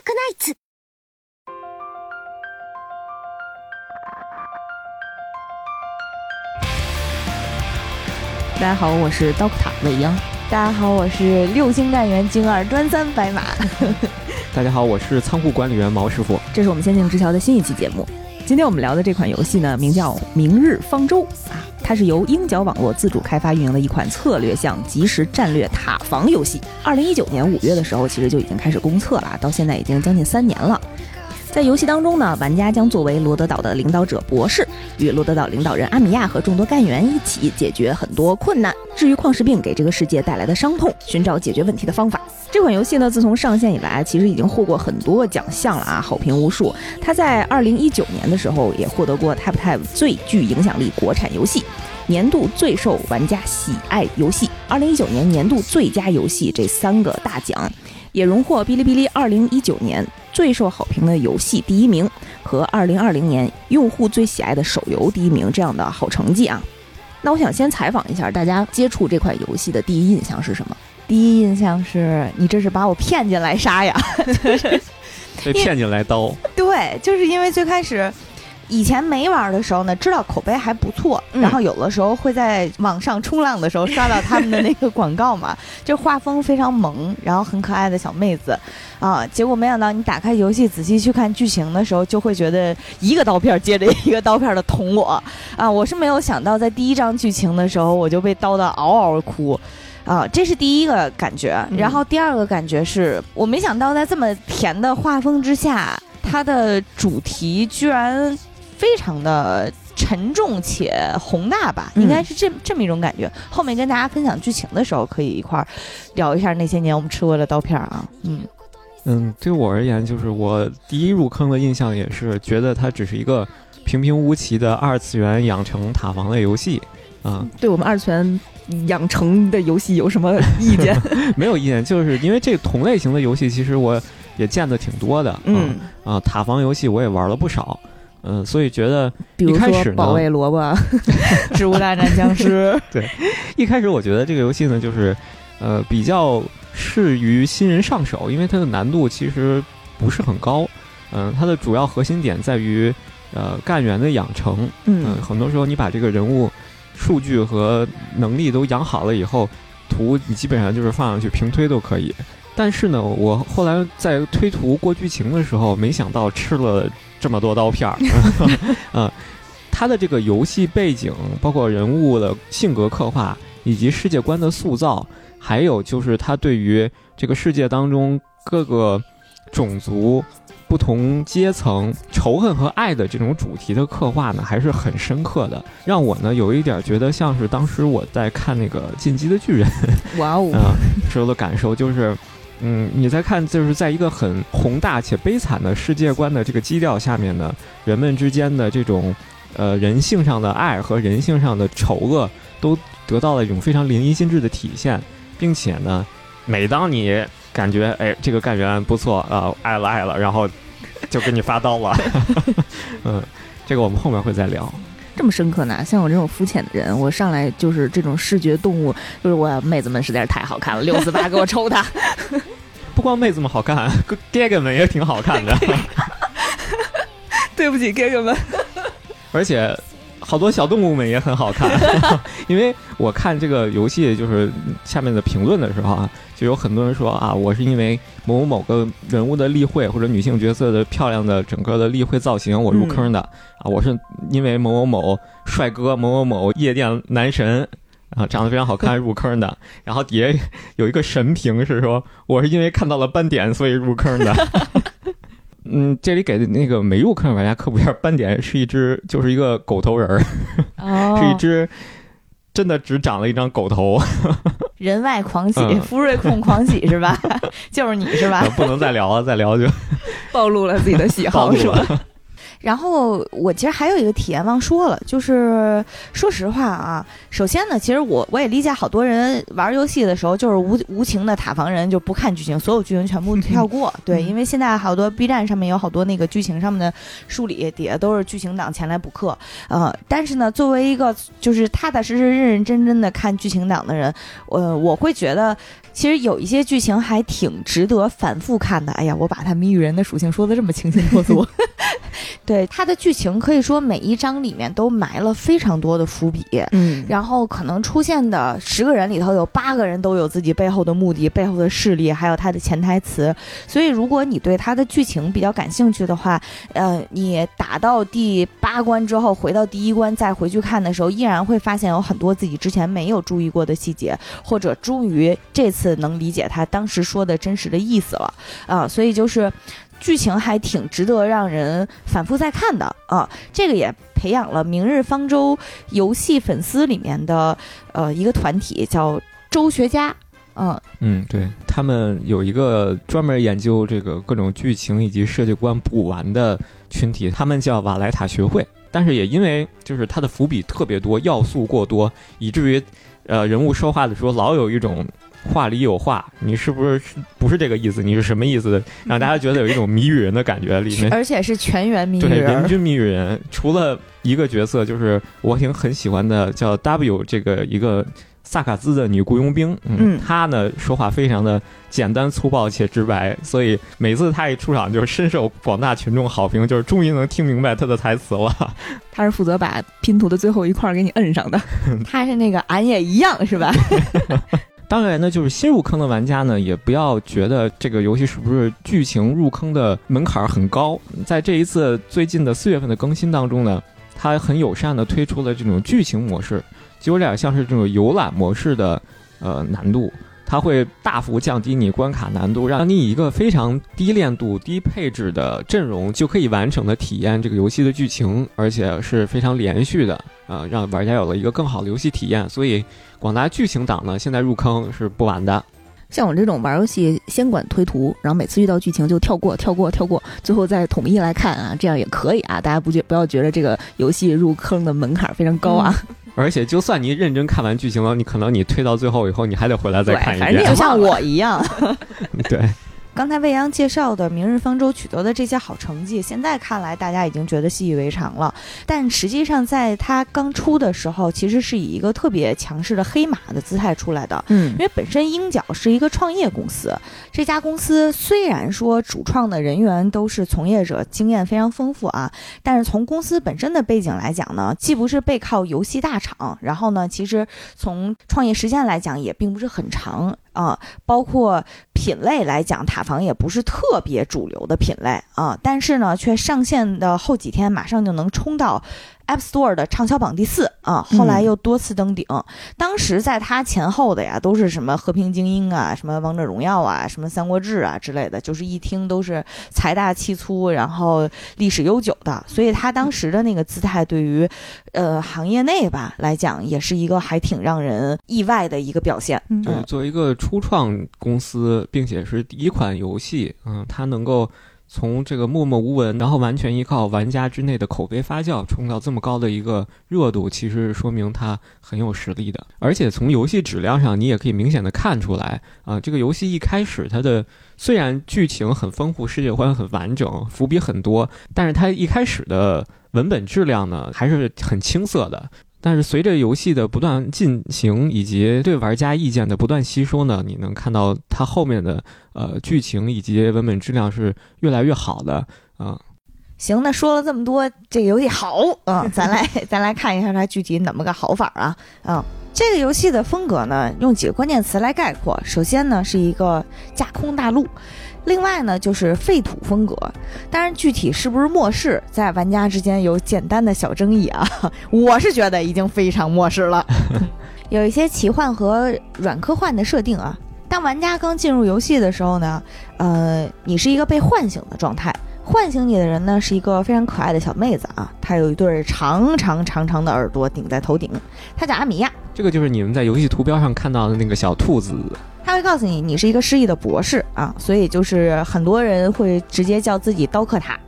クナイツ。大家好，我是刀客塔未央。大家好，我是六星干员精二专三白马。大家好，我是仓库管理员毛师傅。这是我们仙境之桥的新一期节目。今天我们聊的这款游戏呢，名叫《明日方舟》啊， 它是由鹰角网络自主开发运营的一款策略向即时战略塔防游戏。二零一九年五月的时候，其实就已经开始公测了，到现在已经将近三年了。在游戏当中呢，玩家将作为罗德岛的领导者博士，与罗德岛领导人阿米亚和众多干员一起解决很多困难，至于矿石病给这个世界带来的伤痛，寻找解决问题的方法。这款游戏呢，自从上线以来，其实已经获过很多奖项了啊，好评无数。它在二零一九年的时候也获得过 TapTap 最具影响力国产游戏、年度最受玩家喜爱游戏、二零一九年年度最佳游戏这三个大奖，也荣获哔哩哔哩二零一九年最受好评的游戏第一名和二零二零年用户最喜爱的手游第一名这样的好成绩啊。那我想先采访一下大家接触这款游戏的第一印象是什么？第一印象是你这是把我骗进来杀呀？被骗进来刀，对，就是因为最开始以前没玩的时候呢，知道口碑还不错，嗯然后有的时候会在网上冲浪的时候刷到他们的那个广告嘛，就画风非常萌，然后很可爱的小妹子啊，结果没想到你打开游戏仔细去看剧情的时候，就会觉得一个刀片接着一个刀片的捅我啊！我是没有想到在第一章剧情的时候我就被刀的嗷嗷哭。啊，这是第一个感觉，嗯然后第二个感觉是我没想到在这么甜的画风之下，它的主题居然非常的沉重且宏大吧，嗯应该是这这么一种感觉。后面跟大家分享剧情的时候，可以一块儿聊一下那些年我们吃过的刀片儿啊。嗯，嗯，对我而言，就是我第一入坑的印象也是觉得它只是一个平平无奇的二次元养成塔防类游戏啊，对我们二次元养成的游戏有什么意见？没有意见，就是因为这同类型的游戏，其实我也见的挺多的，嗯，啊，塔防游戏我也玩了不少，嗯，所以觉得比如一开始呢说保卫萝卜，植物大战僵尸，对一开始我觉得这个游戏呢，就是呃比较适于新人上手，因为它的难度其实不是很高。嗯、它的主要核心点在于呃干员的养成。嗯、嗯很多时候你把这个人物数据和能力都养好了以后，图你基本上就是放上去平推都可以。但是呢，我后来在推图过剧情的时候，没想到吃了这么多刀片儿。嗯，他的这个游戏背景，包括人物的性格刻画，以及世界观的塑造，还有就是他对于这个世界当中各个种族、不同阶层仇恨和爱的这种主题的刻画呢，还是很深刻的，让我呢有一点觉得像是当时我在看那个《进击的巨人》哇哦，啊 时候的感受，就是。嗯，你在看，就是在一个很宏大且悲惨的世界观的这个基调下面呢，人们之间的这种呃人性上的爱和人性上的丑恶，都得到了一种非常淋漓尽致的体现，并且呢，每当你感觉哎这个干员不错啊、爱了爱了，然后就给你发刀了，嗯，这个我们后面会再聊。这么深刻呢？像我这种肤浅的人，我上来就是这种视觉动物，就是我妹子们实在是太好看了，六四八给我抽他。不光妹子们好看，哥哥们也挺好看的，对不起，哥哥们。而且好多小动物们也很好看。因为我看这个游戏就是下面的评论的时候啊，就有很多人说啊，我是因为某某某个人物的例会或者女性角色的漂亮的整个的例会造型我入坑的、啊，我是因为某某某帅哥某某某夜店男神。啊，长得非常好看，入坑的。然后底下有一个神评是说，我是因为看到了斑点，所以入坑的。嗯，这里给那个没入坑的玩家科普一下，斑点是一只，就是一个狗头人儿，哦 是一只真的只长了一张狗头，人外狂喜，嗯福瑞控狂喜是吧？就是你是吧？不能再聊了，再聊就暴露了自己的喜好 是吧？然后我其实还有一个体验忘说了，就是说实话啊，首先呢，其实我我也理解好多人玩游戏的时候就是无无情的塔防人，就不看剧情，所有剧情全部跳过。对，因为现在好多 B 站上面有好多那个剧情上面的梳理，底下都是剧情党前来补课。呃，但是呢，作为一个就是踏踏实实、认认真真的看剧情党的人，呃，我会觉得。其实有一些剧情还挺值得反复看的。哎呀，我把他谜语人的属性说的这么清新脱俗。对它的剧情，可以说每一章里面都埋了非常多的伏笔。嗯，然后可能出现的十个人里头有八个人都有自己背后的目的、背后的势力，还有他的潜台词。所以，如果你对它的剧情比较感兴趣的话，呃，你打到第八关之后，回到第一关再回去看的时候，依然会发现有很多自己之前没有注意过的细节，或者终于这次。次能理解他当时说的真实的意思了啊，所以就是剧情还挺值得让人反复再看的啊。这个也培养了《明日方舟》游戏粉丝里面的呃一个团体，叫周学家。嗯嗯，对他们有一个专门研究这个各种剧情以及世界观补完的群体，他们叫瓦莱塔学会。但是也因为就是它的伏笔特别多，要素过多，以至于呃人物说话的时候老有一种。话里有话，你是不是不是这个意思？你是什么意思？让大家觉得有一种谜语人的感觉，里面 而且是全员谜语人，对，人均谜语人。除了一个角色，就是我挺很喜欢的，叫 W 这个一个萨卡兹的女雇佣兵。嗯，她呢说话非常的简单粗暴且直白，所以每次她一出场就深受广大群众好评，就是终于能听明白她的台词了。她是负责把拼图的最后一块给你摁上的，她是那个俺也一样，是吧？当然呢，就是新入坑的玩家呢，也不要觉得这个游戏是不是剧情入坑的门槛很高。在这一次最近的四月份的更新当中呢，它很友善的推出了这种剧情模式，就有点像是这种游览模式的呃难度。它会大幅降低你关卡难度，让你以一个非常低练度、低配置的阵容就可以完整的体验这个游戏的剧情，而且是非常连续的，呃，让玩家有了一个更好的游戏体验。所以，广大剧情党呢，现在入坑是不晚的。像我这种玩游戏先管推图，然后每次遇到剧情就跳过、跳过、跳过，最后再统一来看啊，这样也可以啊。大家不觉不要觉得这个游戏入坑的门槛非常高啊。而且，就算你认真看完剧情了，你可能你推到最后以后，你还得回来再看一遍，就像我一样。对。刚才未央介绍的《明日方舟》取得的这些好成绩，现在看来大家已经觉得习以为常了。但实际上，在它刚出的时候，其实是以一个特别强势的黑马的姿态出来的。嗯，因为本身鹰角是一个创业公司，这家公司虽然说主创的人员都是从业者，经验非常丰富啊，但是从公司本身的背景来讲呢，既不是背靠游戏大厂，然后呢，其实从创业时间来讲也并不是很长。啊，包括品类来讲，塔防也不是特别主流的品类啊，但是呢，却上线的后几天马上就能冲到。App Store 的畅销榜第四啊，后来又多次登顶。当时在它前后的呀，都是什么和平精英啊，什么王者荣耀啊，什么三国志啊之类的，就是一听都是财大气粗，然后历史悠久的。所以他当时的那个姿态，对于呃行业内吧来讲，也是一个还挺让人意外的一个表现。就是，作为一个初创公司，并且是第一款游戏，嗯，它能够。从这个默默无闻，然后完全依靠玩家之内的口碑发酵，冲到这么高的一个热度，其实说明它很有实力的。而且从游戏质量上，你也可以明显的看出来啊，这个游戏一开始它的虽然剧情很丰富，世界观很完整，伏笔很多，但是它一开始的文本质量呢还是很青涩的。但是随着游戏的不断进行，以及对玩家意见的不断吸收呢，你能看到它后面的呃剧情以及文本质量是越来越好的啊。行，那说了这么多，这个游戏好 啊，咱来咱来看一下它具体怎么个好法啊啊。这个游戏的风格呢，用几个关键词来概括，首先呢是一个架空大陆。另外呢，就是废土风格，当然具体是不是末世，在玩家之间有简单的小争议啊。我是觉得已经非常末世了，有一些奇幻和软科幻的设定啊。当玩家刚进入游戏的时候呢，呃，你是一个被唤醒的状态，唤醒你的人呢是一个非常可爱的小妹子啊，她有一对长长长长的耳朵顶在头顶，她叫阿米亚。这个就是你们在游戏图标上看到的那个小兔子。他会告诉你你是一个失忆的博士啊，所以就是很多人会直接叫自己刀客塔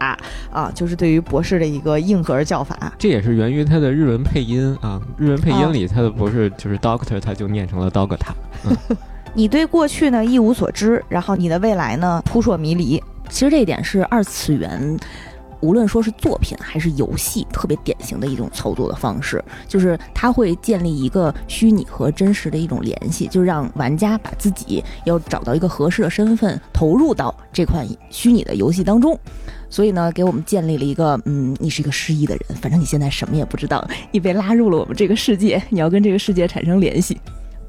啊，就是对于博士的一个硬核叫法。这也是源于他的日文配音啊，日文配音里他的博士就是 Doctor，他就念成了刀客塔。嗯 你对过去呢一无所知，然后你的未来呢扑朔迷离。其实这一点是二次元，无论说是作品还是游戏，特别典型的一种操作的方式，就是它会建立一个虚拟和真实的一种联系，就让玩家把自己要找到一个合适的身份，投入到这款虚拟的游戏当中。所以呢，给我们建立了一个，嗯，你是一个失忆的人，反正你现在什么也不知道，你被拉入了我们这个世界，你要跟这个世界产生联系。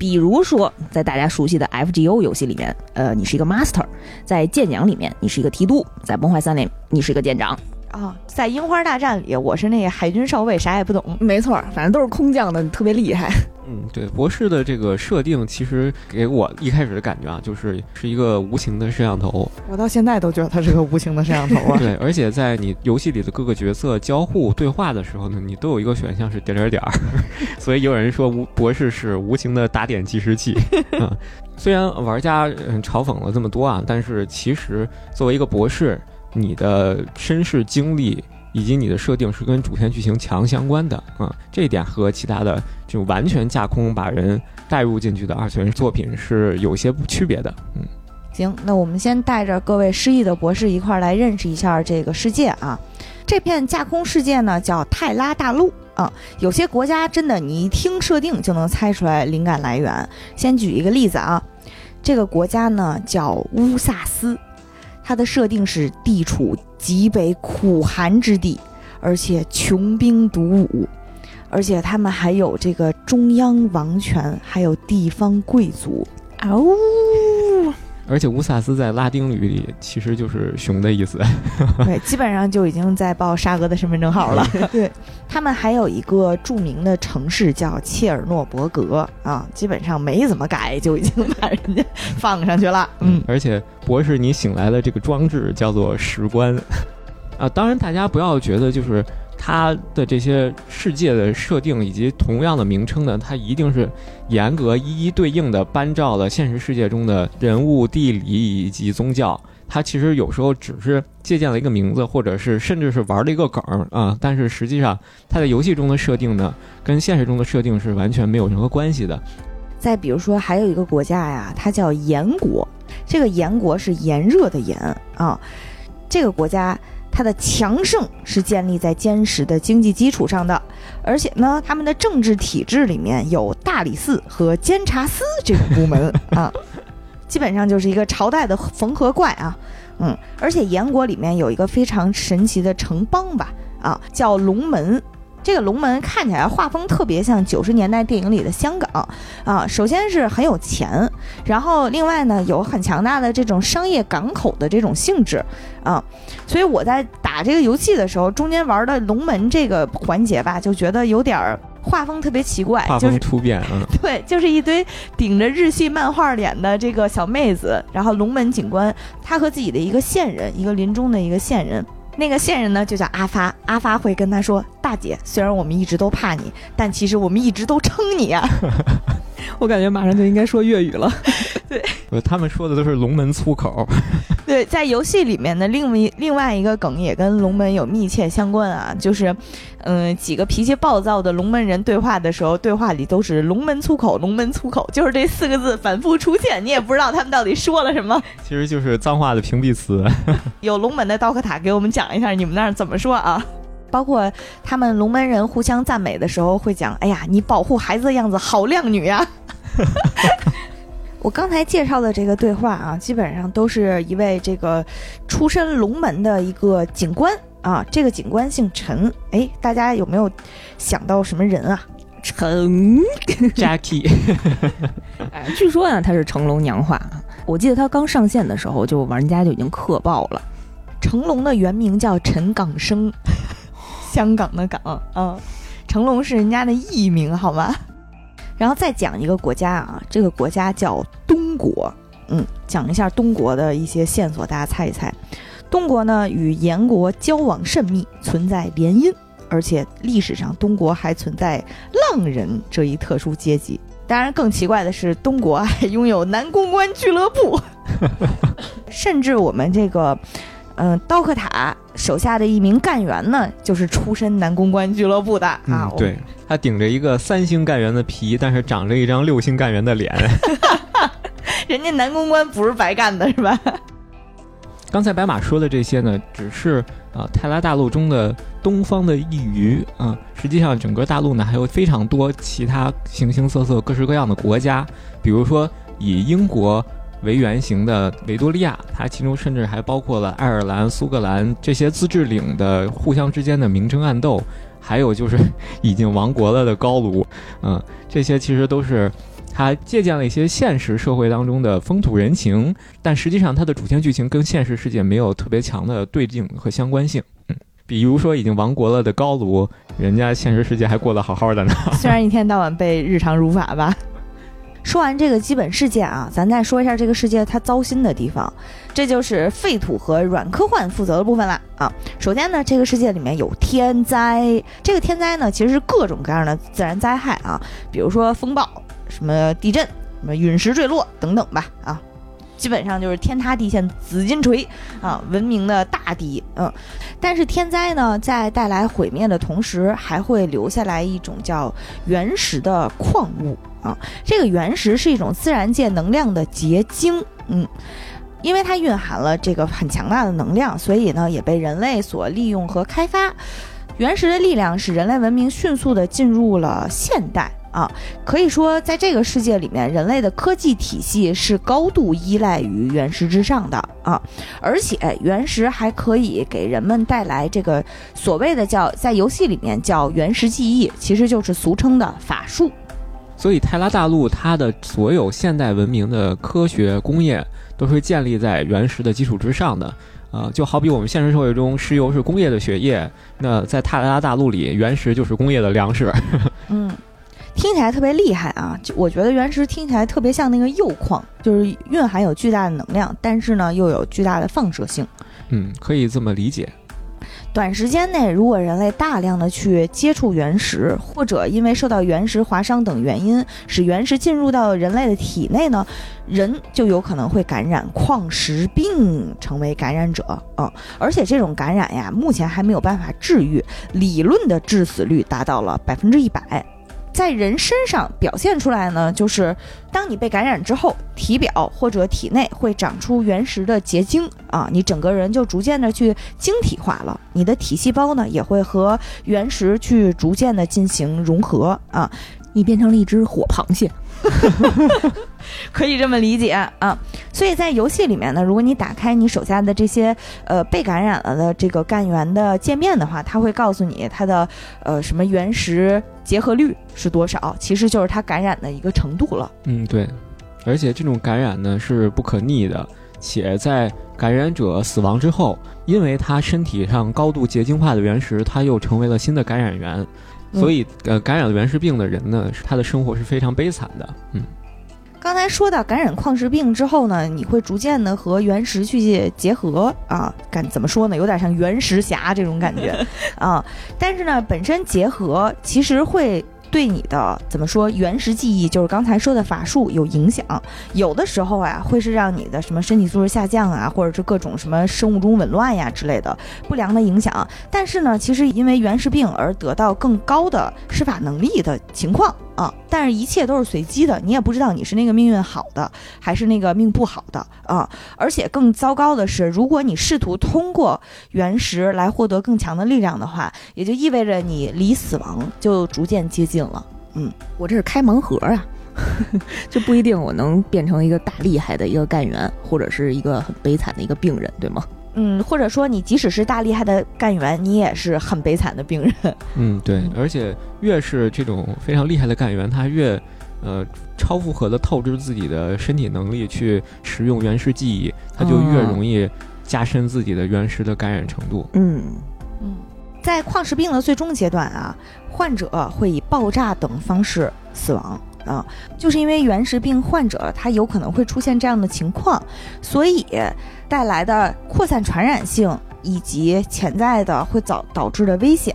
比如说，在大家熟悉的 FGO 游戏里面，呃，你是一个 Master；在剑娘里面，你是一个提督；在崩坏三里，你是一个舰长。啊，在樱花大战里，我是那个海军少尉，啥也不懂。没错，反正都是空降的，特别厉害。嗯，对，博士的这个设定，其实给我一开始的感觉啊，就是是一个无情的摄像头。我到现在都觉得它是个无情的摄像头啊。对，而且在你游戏里的各个角色交互对话的时候呢，你都有一个选项是点点点儿，所以有人说无博士是无情的打点计时器。嗯，虽然玩家嗯嘲讽了这么多啊，但是其实作为一个博士。你的身世经历以及你的设定是跟主线剧情强相关的啊，这一点和其他的就完全架空把人带入进去的二次元作品是有些区别的。嗯，行，那我们先带着各位失忆的博士一块儿来认识一下这个世界啊。这片架空世界呢叫泰拉大陆啊，有些国家真的你一听设定就能猜出来灵感来源。先举一个例子啊，这个国家呢叫乌萨斯。它的设定是地处极北苦寒之地，而且穷兵黩武，而且他们还有这个中央王权，还有地方贵族。哦。而且乌萨斯在拉丁语里其实就是熊的意思，对，基本上就已经在报沙俄的身份证号了。对他们还有一个著名的城市叫切尔诺伯格啊，基本上没怎么改就已经把人家放上去了。嗯，而且博士你醒来的这个装置叫做石棺 啊，当然大家不要觉得就是。它的这些世界的设定以及同样的名称呢，它一定是严格一一对应的搬照了现实世界中的人物、地理以及宗教。它其实有时候只是借鉴了一个名字，或者是甚至是玩了一个梗啊。但是实际上，它在游戏中的设定呢，跟现实中的设定是完全没有任何关系的。再比如说，还有一个国家呀，它叫炎国。这个炎国是炎热的炎啊，这个国家。它的强盛是建立在坚实的经济基础上的，而且呢，他们的政治体制里面有大理寺和监察司这个部门啊，基本上就是一个朝代的缝合怪啊，嗯，而且燕国里面有一个非常神奇的城邦吧，啊，叫龙门。这个龙门看起来画风特别像九十年代电影里的香港啊，首先是很有钱，然后另外呢有很强大的这种商业港口的这种性质啊，所以我在打这个游戏的时候，中间玩的龙门这个环节吧，就觉得有点画风特别奇怪，画风突变，嗯，对，就是一堆顶着日系漫画脸的这个小妹子，然后龙门警官他和自己的一个线人，一个临终的一个线人。那个线人呢，就叫阿发。阿发会跟他说：“大姐，虽然我们一直都怕你，但其实我们一直都撑你啊。” 我感觉马上就应该说粤语了。对，他们说的都是龙门粗口。对，在游戏里面的另一另外一个梗也跟龙门有密切相关啊，就是，嗯，几个脾气暴躁的龙门人对话的时候，对话里都是龙门粗口，龙门粗口，就是这四个字反复出现，你也不知道他们到底说了什么。其实就是脏话的屏蔽词。有龙门的刀客塔给我们讲一下，你们那儿怎么说啊？包括他们龙门人互相赞美的时候会讲：“哎呀，你保护孩子的样子好靓女呀。”我刚才介绍的这个对话啊，基本上都是一位这个出身龙门的一个警官啊。这个警官姓陈，哎，大家有没有想到什么人啊？陈 Jackie，哎，据说啊他是成龙娘化。我记得他刚上线的时候，就玩家就已经磕爆了。成龙的原名叫陈港生，香港的港啊，成龙是人家的艺名，好吗？然后再讲一个国家啊，这个国家叫东国，嗯，讲一下东国的一些线索，大家猜一猜。东国呢与燕国交往甚密，存在联姻，而且历史上东国还存在浪人这一特殊阶级。当然，更奇怪的是，东国还拥有男公关俱乐部，甚至我们这个，嗯，刀客塔手下的一名干员呢，就是出身男公关俱乐部的啊。嗯，对，他顶着一个三星干员的皮，但是长着一张六星干员的脸。人家男公关不是白干的，是吧？刚才白马说的这些呢，只是啊泰拉大陆中的东方的一隅啊。实际上，整个大陆呢还有非常多其他形形色色、各式各样的国家。比如说，以英国为原型的维多利亚，它其中甚至还包括了爱尔兰、苏格兰这些自治领的互相之间的明争暗斗，还有就是 已经亡国了的高卢。嗯，这些其实都是。他借鉴了一些现实社会当中的风土人情，但实际上它的主线剧情跟现实世界没有特别强的对应和相关性。嗯，比如说已经亡国了的高卢，人家现实世界还过得好好的呢。虽然一天到晚被日常辱法吧。说完这个基本事件啊，咱再说一下这个世界它糟心的地方，这就是废土和软科幻负责的部分了啊。首先呢，这个世界里面有天灾，这个天灾呢其实是各种各样的自然灾害啊，比如说风暴。什么地震，什么陨石坠落等等吧，啊，基本上就是天塌地陷、紫金锤啊，文明的大敌。嗯，但是天灾呢，在带来毁灭的同时，还会留下来一种叫原石的矿物啊。这个原石是一种自然界能量的结晶，嗯，因为它蕴含了这个很强大的能量，所以呢，也被人类所利用和开发。原石的力量使人类文明迅速的进入了现代。啊，可以说，在这个世界里面，人类的科技体系是高度依赖于原石之上的啊，而且原石还可以给人们带来这个所谓的叫在游戏里面叫原石记忆，其实就是俗称的法术。所以泰拉大陆它的所有现代文明的科学工业都是建立在原石的基础之上的啊，就好比我们现实社会中石油是工业的血液，那在泰拉大陆里，原石就是工业的粮食。嗯。听起来特别厉害啊！就我觉得原石听起来特别像那个铀矿，就是蕴含有巨大的能量，但是呢又有巨大的放射性。嗯，可以这么理解。短时间内，如果人类大量的去接触原石，或者因为受到原石划伤等原因，使原石进入到人类的体内呢，人就有可能会感染矿石病，成为感染者嗯！而且这种感染呀，目前还没有办法治愈，理论的致死率达到了百分之一百。在人身上表现出来呢，就是当你被感染之后，体表或者体内会长出原石的结晶啊，你整个人就逐渐的去晶体化了，你的体细胞呢也会和原石去逐渐的进行融合啊，你变成了一只火螃蟹。可以这么理解啊，所以在游戏里面呢，如果你打开你手下的这些呃被感染了的这个干员的界面的话，它会告诉你它的呃什么原石结合率是多少，其实就是它感染的一个程度了。嗯，对，而且这种感染呢是不可逆的，且在感染者死亡之后，因为他身体上高度结晶化的原石，他又成为了新的感染源。所以，呃，感染了原石病的人呢，他的生活是非常悲惨的。嗯，刚才说到感染矿石病之后呢，你会逐渐的和原石去结合啊，感怎么说呢？有点像原石侠这种感觉 啊。但是呢，本身结合其实会。对你的怎么说原始记忆，就是刚才说的法术有影响，有的时候啊会是让你的什么身体素质下降啊，或者是各种什么生物钟紊乱呀之类的不良的影响。但是呢，其实因为原始病而得到更高的施法能力的情况。啊！但是，一切都是随机的，你也不知道你是那个命运好的，还是那个命不好的啊！而且更糟糕的是，如果你试图通过原石来获得更强的力量的话，也就意味着你离死亡就逐渐接近了。嗯，我这是开盲盒啊，就不一定我能变成一个大厉害的一个干员，或者是一个很悲惨的一个病人，对吗？嗯，或者说你即使是大厉害的干员，你也是很悲惨的病人。嗯，对，而且越是这种非常厉害的干员，他越呃超负荷的透支自己的身体能力去使用原石记忆，他就越容易加深自己的原石的感染程度。嗯嗯，在矿石病的最终阶段啊，患者会以爆炸等方式死亡。啊，就是因为原石病患者他有可能会出现这样的情况，所以带来的扩散传染性以及潜在的会导导致的危险，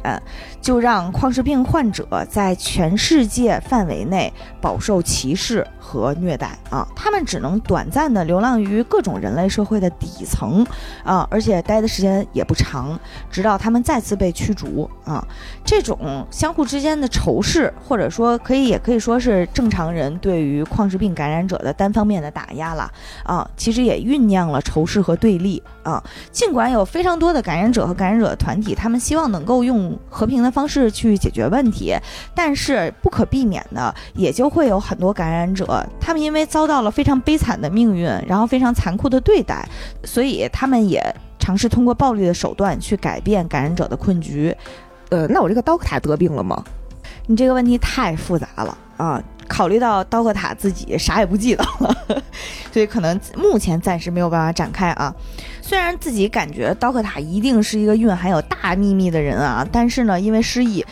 就让矿石病患者在全世界范围内饱受歧视和虐待啊！他们只能短暂的流浪于各种人类社会的底层啊，而且待的时间也不长，直到他们再次被驱逐啊！这种相互之间的仇视，或者说可以也可以说是正常人对于矿石病感染者的单方面的打压了啊，其实也酝酿了仇视和对立啊。尽管有非常多的感染者和感染者团体，他们希望能够用和平的方式去解决问题，但是不可避免的，也就会有很多感染者，他们因为遭到了非常悲惨的命运，然后非常残酷的对待，所以他们也尝试通过暴力的手段去改变感染者的困局。呃，那我这个刀克塔得病了吗？你这个问题太复杂了啊！考虑到刀克塔自己啥也不记得了，所以可能目前暂时没有办法展开啊。虽然自己感觉刀克塔一定是一个蕴含有大秘密的人啊，但是呢，因为失忆，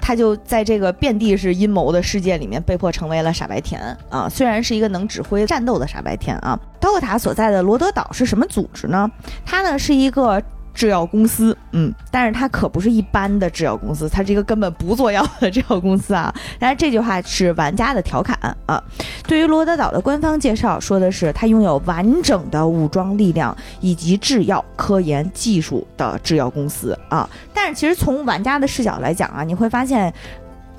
他就在这个遍地是阴谋的世界里面被迫成为了傻白甜啊。虽然是一个能指挥战斗的傻白甜啊，刀克塔所在的罗德岛是什么组织呢？它呢是一个。制药公司，嗯，但是它可不是一般的制药公司，它是一个根本不做药的制药公司啊。但是这句话是玩家的调侃啊。对于罗德岛的官方介绍说的是，它拥有完整的武装力量以及制药科研技术的制药公司啊。但是其实从玩家的视角来讲啊，你会发现。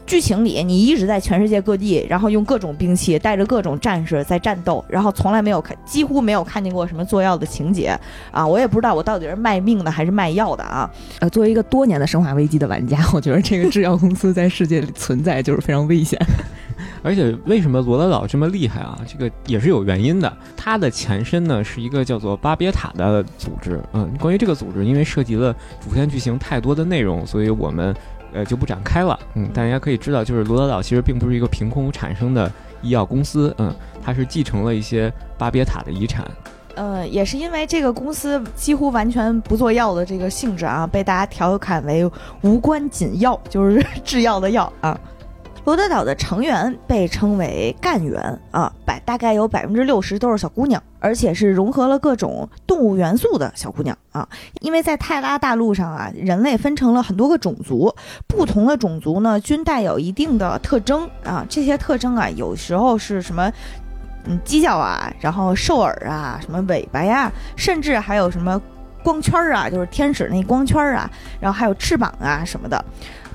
剧情里，你一直在全世界各地，然后用各种兵器，带着各种战士在战斗，然后从来没有看，几乎没有看见过什么做药的情节啊！我也不知道我到底是卖命的还是卖药的啊！呃，作为一个多年的生化危机的玩家，我觉得这个制药公司在世界里存在就是非常危险。而且为什么罗德岛这么厉害啊？这个也是有原因的。它的前身呢是一个叫做巴别塔的组织。嗯，关于这个组织，因为涉及了主线剧情太多的内容，所以我们。呃，就不展开了。嗯，大家可以知道，就是罗德岛其实并不是一个凭空产生的医药公司。嗯，它是继承了一些巴别塔的遗产。呃，也是因为这个公司几乎完全不做药的这个性质啊，被大家调侃为无关紧要，就是 制药的药啊。罗德岛的成员被称为干员啊，百大概有百分之六十都是小姑娘，而且是融合了各种动物元素的小姑娘啊。因为在泰拉大陆上啊，人类分成了很多个种族，不同的种族呢均带有一定的特征啊。这些特征啊，有时候是什么，嗯，犄角啊，然后兽耳啊，什么尾巴呀，甚至还有什么光圈啊，就是天使那光圈啊，然后还有翅膀啊什么的。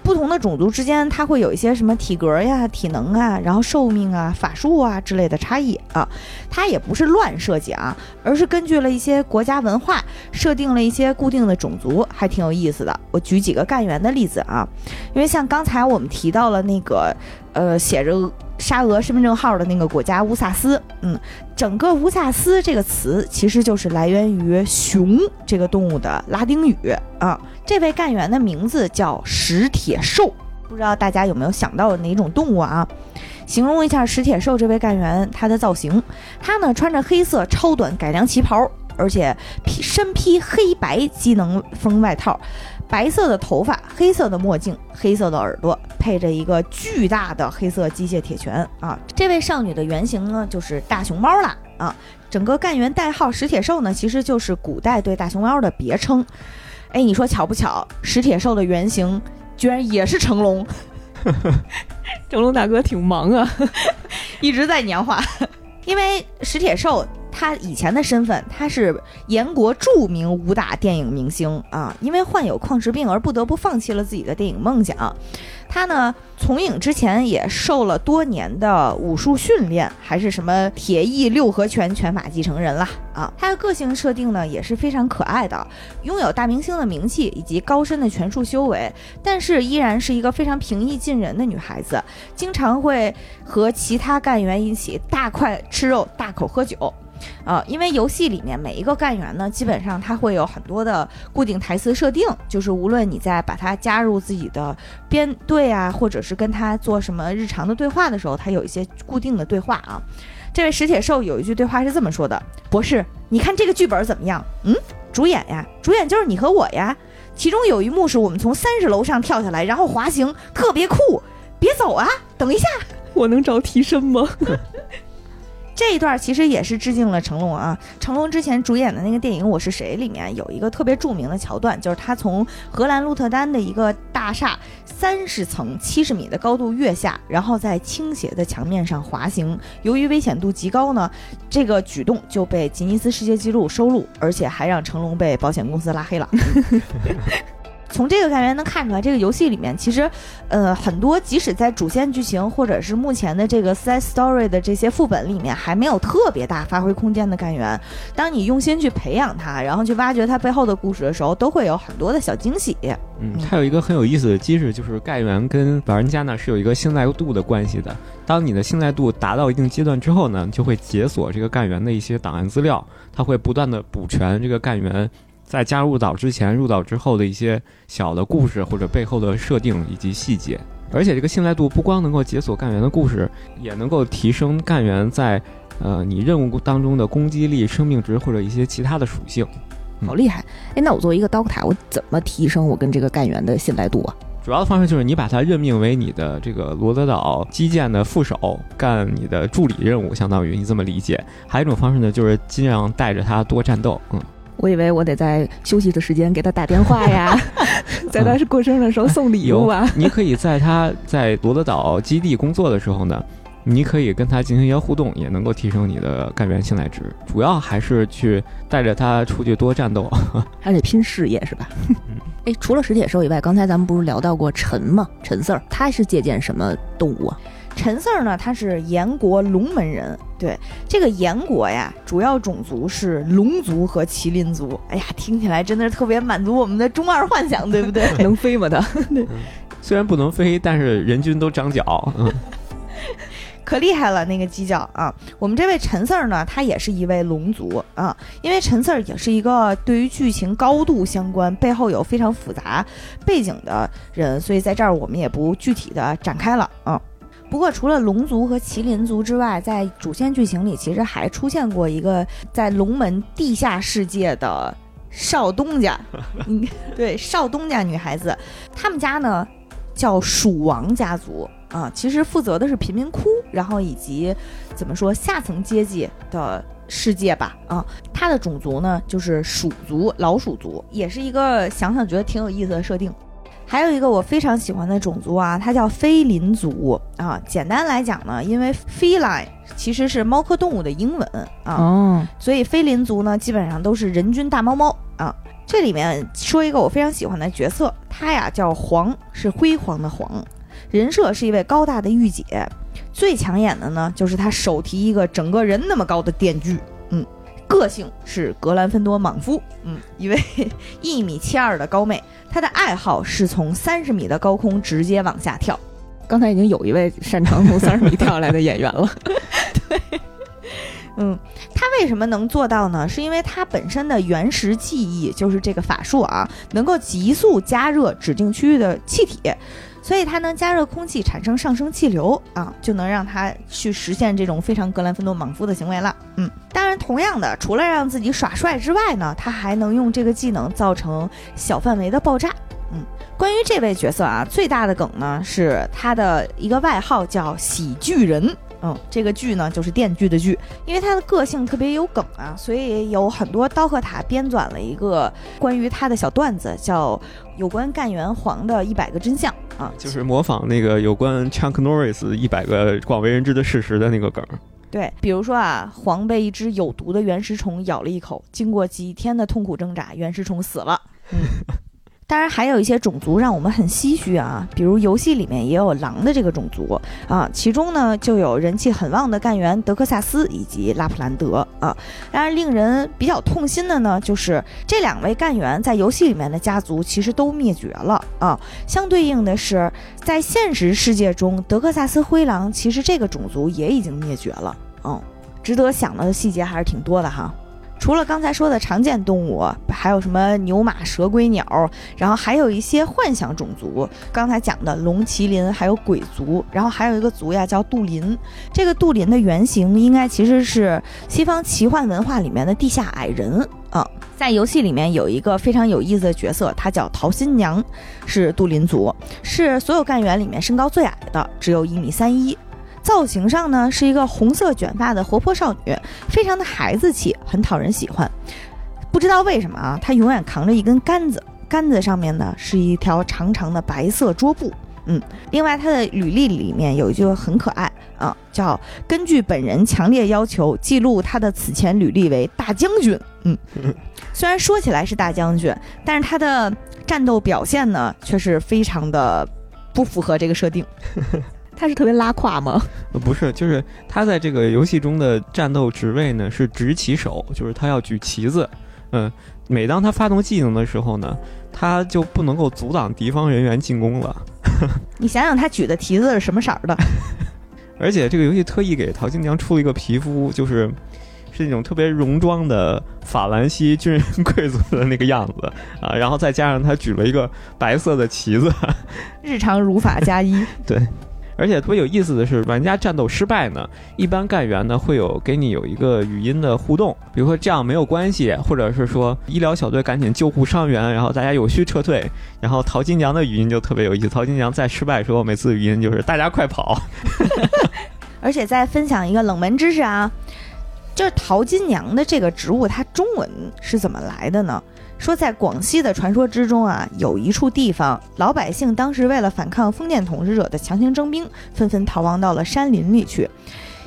不同的种族之间，它会有一些什么体格呀、体能啊，然后寿命啊、法术啊之类的差异啊。它也不是乱设计啊，而是根据了一些国家文化设定了一些固定的种族，还挺有意思的。我举几个干员的例子啊，因为像刚才我们提到了那个，呃，写着。沙俄身份证号的那个国家乌萨斯，嗯，整个乌萨斯这个词其实就是来源于熊这个动物的拉丁语啊。这位干员的名字叫石铁兽，不知道大家有没有想到哪种动物啊？形容一下石铁兽这位干员他的造型，他呢穿着黑色超短改良旗袍，而且披身披黑白机能风外套。白色的头发，黑色的墨镜，黑色的耳朵，配着一个巨大的黑色机械铁拳啊！这位少女的原型呢，就是大熊猫啦啊！整个干员代号石铁兽呢，其实就是古代对大熊猫的别称。哎，你说巧不巧？史铁兽的原型居然也是成龙，成龙大哥挺忙啊，一直在年画，因为史铁兽。他以前的身份，他是严国著名武打电影明星啊，因为患有矿石病而不得不放弃了自己的电影梦想。他呢，从影之前也受了多年的武术训练，还是什么铁翼六合拳拳法继承人啦啊。他的个性设定呢也是非常可爱的，拥有大明星的名气以及高深的拳术修为，但是依然是一个非常平易近人的女孩子，经常会和其他干员一起大块吃肉、大口喝酒。呃，因为游戏里面每一个干员呢，基本上他会有很多的固定台词设定，就是无论你在把他加入自己的编队啊，或者是跟他做什么日常的对话的时候，他有一些固定的对话啊。这位石铁兽有一句对话是这么说的：“博士，你看这个剧本怎么样？嗯，主演呀，主演就是你和我呀。其中有一幕是我们从三十楼上跳下来，然后滑行，特别酷。别走啊，等一下，我能找替身吗？” 这一段其实也是致敬了成龙啊。成龙之前主演的那个电影《我是谁》里面有一个特别著名的桥段，就是他从荷兰鹿特丹的一个大厦三十层七十米的高度跃下，然后在倾斜的墙面上滑行。由于危险度极高呢，这个举动就被吉尼斯世界纪录收录，而且还让成龙被保险公司拉黑了。从这个干员能看出来，这个游戏里面其实，呃，很多即使在主线剧情或者是目前的这个 side story 的这些副本里面，还没有特别大发挥空间的干员，当你用心去培养它，然后去挖掘它背后的故事的时候，都会有很多的小惊喜。嗯，它有一个很有意思的机制，就是干员跟玩家呢是有一个信赖度的关系的。当你的信赖度达到一定阶段之后呢，就会解锁这个干员的一些档案资料，它会不断的补全这个干员。在加入岛之前、入岛之后的一些小的故事或者背后的设定以及细节，而且这个信赖度不光能够解锁干员的故事，也能够提升干员在呃你任务当中的攻击力、生命值或者一些其他的属性。好厉害！哎，那我作为一个刀塔，我怎么提升我跟这个干员的信赖度啊？主要的方式就是你把它任命为你的这个罗德岛基建的副手，干你的助理任务，相当于你这么理解。还有一种方式呢，就是尽量带着他多战斗，嗯。我以为我得在休息的时间给他打电话呀，在他是过生日的时候送礼物啊。你可以在他在罗德岛基地工作的时候呢，你可以跟他进行一些互动，也能够提升你的干员信赖值。主要还是去带着他出去多战斗，还得拼事业是吧？哎，除了史铁兽以外，刚才咱们不是聊到过陈吗？陈四儿，他是借鉴什么动物啊？陈四儿呢，他是炎国龙门人。对这个炎国呀，主要种族是龙族和麒麟族。哎呀，听起来真的是特别满足我们的中二幻想，对不对？能飞吗？他虽然不能飞，但是人均都长脚，嗯，可厉害了那个犄角啊！我们这位陈四儿呢，他也是一位龙族啊，因为陈四儿也是一个对于剧情高度相关、背后有非常复杂背景的人，所以在这儿我们也不具体的展开了啊。不过，除了龙族和麒麟族之外，在主线剧情里，其实还出现过一个在龙门地下世界的少东家。嗯，对，少东家女孩子，他们家呢叫蜀王家族啊，其实负责的是贫民窟，然后以及怎么说下层阶级的世界吧。啊，他的种族呢就是鼠族，老鼠族，也是一个想想觉得挺有意思的设定。还有一个我非常喜欢的种族啊，它叫菲林族啊。简单来讲呢，因为 feline 其实是猫科动物的英文啊，所以菲林族呢基本上都是人均大猫猫啊。这里面说一个我非常喜欢的角色，他呀叫黄，是辉煌的黄，人设是一位高大的御姐，最抢眼的呢就是他手提一个整个人那么高的电锯，嗯。个性是格兰芬多莽夫，嗯，一位 一米七二的高妹，她的爱好是从三十米的高空直接往下跳。刚才已经有一位擅长从三十米跳下来的演员了。对，嗯，他为什么能做到呢？是因为他本身的原始技艺就是这个法术啊，能够急速加热指定区域的气体。所以它能加热空气，产生上升气流啊，就能让它去实现这种非常格兰芬多莽夫的行为了。嗯，当然，同样的，除了让自己耍帅之外呢，他还能用这个技能造成小范围的爆炸。嗯，关于这位角色啊，最大的梗呢是他的一个外号叫喜剧人。嗯，这个剧呢就是电锯的剧，因为他的个性特别有梗啊，所以有很多刀客塔编纂了一个关于他的小段子，叫有关干员黄的一百个真相啊，就是模仿那个有关 Chuck Norris 一百个广为人知的事实的那个梗。对，比如说啊，黄被一只有毒的原始虫咬了一口，经过几天的痛苦挣扎，原始虫死了。嗯。当然，还有一些种族让我们很唏嘘啊，比如游戏里面也有狼的这个种族啊，其中呢就有人气很旺的干员德克萨斯以及拉普兰德啊。当然，令人比较痛心的呢，就是这两位干员在游戏里面的家族其实都灭绝了啊。相对应的是，在现实世界中，德克萨斯灰狼其实这个种族也已经灭绝了。嗯，值得想的细节还是挺多的哈。除了刚才说的常见动物，还有什么牛马蛇龟鸟，然后还有一些幻想种族。刚才讲的龙、麒麟，还有鬼族，然后还有一个族呀叫杜林。这个杜林的原型应该其实是西方奇幻文化里面的地下矮人啊。在游戏里面有一个非常有意思的角色，她叫桃心娘，是杜林族，是所有干员里面身高最矮的，只有一米三一。造型上呢是一个红色卷发的活泼少女，非常的孩子气，很讨人喜欢。不知道为什么啊，她永远扛着一根杆子，杆子上面呢是一条长长的白色桌布。嗯，另外她的履历里面有一句很可爱啊，叫“根据本人强烈要求，记录她的此前履历为大将军”。嗯，虽然说起来是大将军，但是她的战斗表现呢却是非常的不符合这个设定。他是特别拉胯吗？呃不是，就是他在这个游戏中的战斗职位呢是执旗手，就是他要举旗子。嗯，每当他发动技能的时候呢，他就不能够阻挡敌方人员进攻了。你想想，他举的旗子是什么色儿的？而且这个游戏特意给陶金娘出了一个皮肤，就是是那种特别戎装的法兰西军人贵族的那个样子啊，然后再加上他举了一个白色的旗子，日常如法加一。对。而且特别有意思的是，玩家战斗失败呢，一般干员呢会有给你有一个语音的互动，比如说这样没有关系，或者是说医疗小队赶紧救护伤员，然后大家有序撤退。然后陶金娘的语音就特别有意思，陶金娘在失败的时候，每次语音就是大家快跑。而且再分享一个冷门知识啊，就是陶金娘的这个职务，它中文是怎么来的呢？说在广西的传说之中啊，有一处地方，老百姓当时为了反抗封建统治者的强行征兵，纷纷逃亡到了山林里去。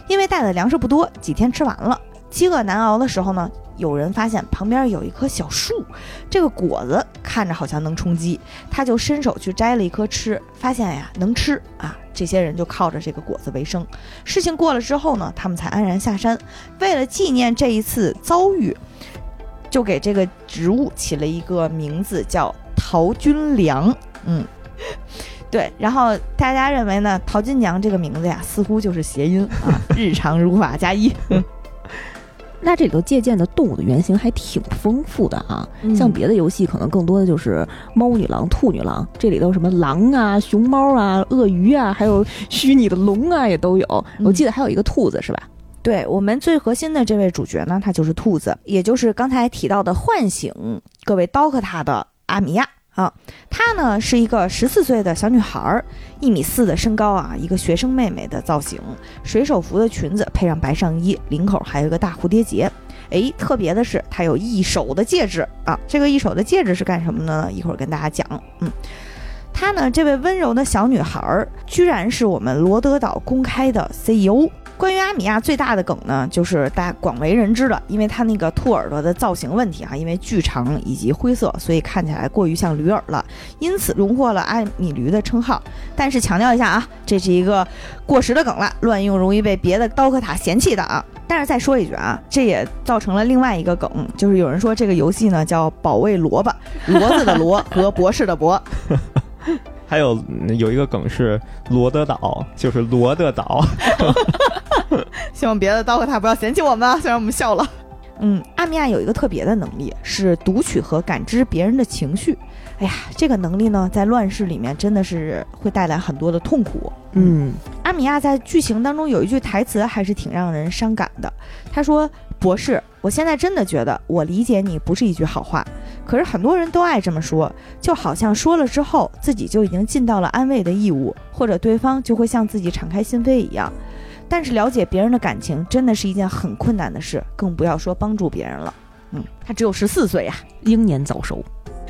因为带的粮食不多，几天吃完了，饥饿难熬的时候呢，有人发现旁边有一棵小树，这个果子看着好像能充饥，他就伸手去摘了一颗吃，发现呀能吃啊，这些人就靠着这个果子为生。事情过了之后呢，他们才安然下山。为了纪念这一次遭遇，就给这个植物起了一个名字，叫陶君良。嗯，对。然后大家认为呢，陶金娘这个名字呀，似乎就是谐音啊，日常如法加一。那这里头借鉴的动物的原型还挺丰富的啊，嗯像别的游戏可能更多的就是猫女郎、兔女郎，这里头什么狼啊、熊猫啊、鳄鱼啊，还有虚拟的龙啊也都有。嗯我记得还有一个兔子是吧？对我们最核心的这位主角呢，他就是兔子，也就是刚才提到的唤醒各位刀客塔的阿米亚啊。她呢是一个十四岁的小女孩儿，一米四的身高啊，一个学生妹妹的造型，水手服的裙子配上白上衣，领口还有一个大蝴蝶结。诶，特别的是，她有一手的戒指啊。这个一手的戒指是干什么呢？一会儿跟大家讲。嗯，她呢，这位温柔的小女孩儿，居然是我们罗德岛公开的 CEO。关于阿米亚最大的梗呢，就是大家广为人知的，因为它那个兔耳朵的造型问题啊，因为巨长以及灰色，所以看起来过于像驴耳了，因此荣获了阿米驴的称号。但是强调一下啊，这是一个过时的梗了，乱用容易被别的刀客塔嫌弃的啊。但是再说一句啊，这也造成了另外一个梗，就是有人说这个游戏呢叫保卫萝卜，骡子的骡和博士的博。还有嗯有一个梗是罗德岛，就是罗德岛。希望别的刀客他不要嫌弃我们啊，虽然我们笑了。嗯，阿米亚有一个特别的能力，是读取和感知别人的情绪。哎呀，这个能力呢，在乱世里面真的是会带来很多的痛苦。嗯，阿米亚在剧情当中有一句台词还是挺让人伤感的。他说：“博士，我现在真的觉得我理解你不是一句好话，可是很多人都爱这么说，就好像说了之后自己就已经尽到了安慰的义务，或者对方就会向自己敞开心扉一样。但是了解别人的感情真的是一件很困难的事，更不要说帮助别人了。”嗯，他只有十四岁呀、英年早熟。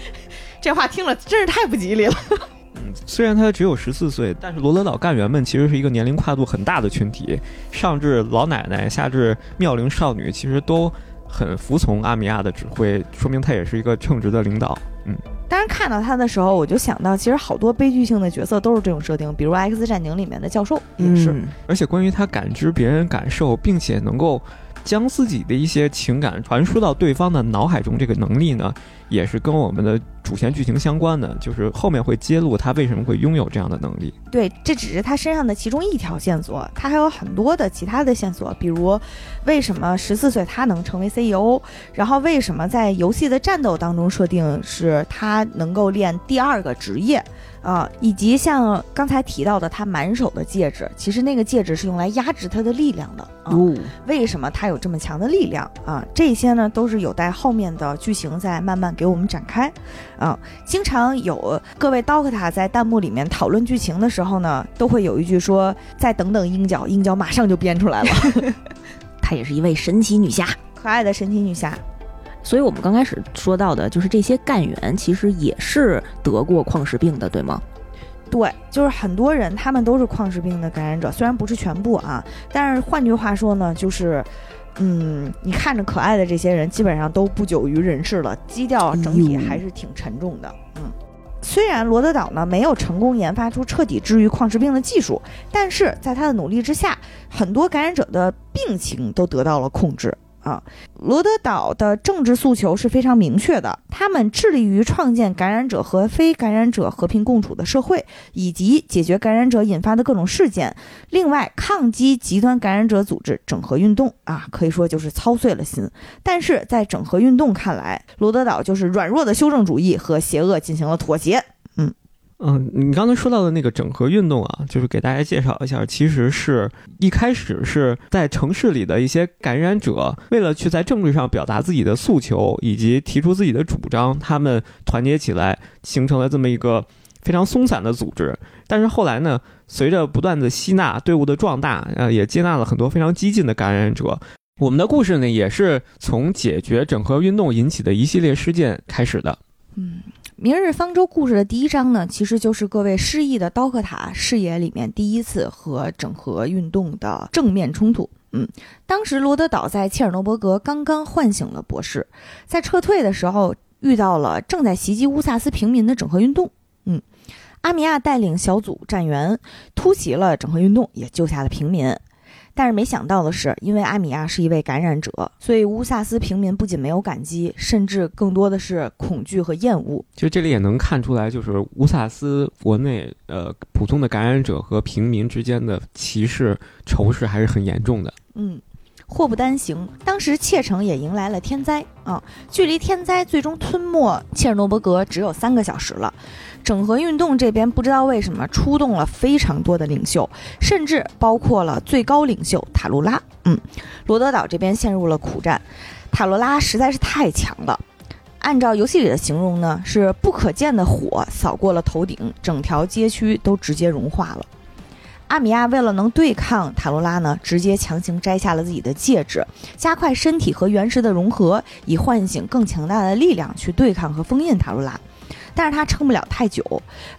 这话听了真是太不吉利了。嗯虽然他只有十四岁，但是罗德岛干员们其实是一个年龄跨度很大的群体，上至老奶奶，下至妙龄少女，其实都很服从阿米亚的指挥，说明他也是一个称职的领导。嗯，当然看到他的时候，我就想到，其实好多悲剧性的角色都是这种设定，比如《X 战警》里面的教授也是。嗯而且关于他感知别人感受，并且能够将自己的一些情感传输到对方的脑海中，这个能力呢，也是跟我们的主线剧情相关的，就是后面会揭露他为什么会拥有这样的能力。对，这只是他身上的其中一条线索，他还有很多的其他的线索，比如为什么十四岁他能成为 CEO，然后为什么在游戏的战斗当中设定是他能够练第二个职业，啊，以及像刚才提到的他满手的戒指，其实那个戒指是用来压制他的力量的啊。哦，为什么他有这么强的力量啊？这些呢都是有待后面的剧情再慢慢给我们展开啊。经常有各位刀客塔在弹幕里面讨论剧情的时候呢，都会有一句说：“再等等鹰角，鹰角马上就编出来了。她也是一位神奇女侠。”可爱的神奇女侠，所以我们刚开始说到的，就是这些干员其实也是得过矿石病的，对吗？对，就是很多人他们都是矿石病的感染者，虽然不是全部啊，但是换句话说呢，就是。嗯，你看着可爱的这些人，基本上都不久于人世了，基调整体还是挺沉重的。嗯，虽然罗德岛呢没有成功研发出彻底治愈矿石病的技术，但是在他的努力之下，很多感染者的病情都得到了控制。啊，罗德岛的政治诉求是非常明确的，他们致力于创建感染者和非感染者和平共处的社会，以及解决感染者引发的各种事件。另外，抗击极端感染者组织整合运动啊，可以说就是操碎了心。但是在整合运动看来，罗德岛就是软弱的修正主义和邪恶进行了妥协。嗯，你刚才说到的那个整合运动啊，就是给大家介绍一下，其实是一开始是在城市里的一些感染者，为了去在政治上表达自己的诉求以及提出自己的主张，他们团结起来，形成了这么一个非常松散的组织。但是后来呢，随着不断的吸纳队伍的壮大，呃，也接纳了很多非常激进的感染者。我们的故事呢，也是从解决整合运动引起的一系列事件开始的。嗯，《明日方舟》故事的第一章呢，其实就是各位失忆的刀客塔视野里面第一次和整合运动的正面冲突。嗯，当时罗德岛在切尔诺伯格刚刚唤醒了博士，在撤退的时候遇到了正在袭击乌萨斯平民的整合运动。嗯，阿米亚带领小组战员突袭了整合运动，也救下了平民。但是没想到的是，因为阿米亚是一位感染者，所以乌萨斯平民不仅没有感激，甚至更多的是恐惧和厌恶。其实这里也能看出来，就是乌萨斯国内呃普通的感染者和平民之间的歧视仇视还是很严重的。嗯，祸不单行，当时切城也迎来了天灾啊！距离天灾最终吞没切尔诺伯格只有三个小时了。整合运动这边不知道为什么出动了非常多的领袖，甚至包括了最高领袖塔罗拉。嗯，罗德岛这边陷入了苦战，塔罗拉实在是太强了。按照游戏里的形容呢，是不可见的火扫过了头顶，整条街区都直接融化了。阿米亚为了能对抗塔罗拉呢，直接强行摘下了自己的戒指，加快身体和原石的融合，以唤醒更强大的力量去对抗和封印塔罗拉。但是他撑不了太久，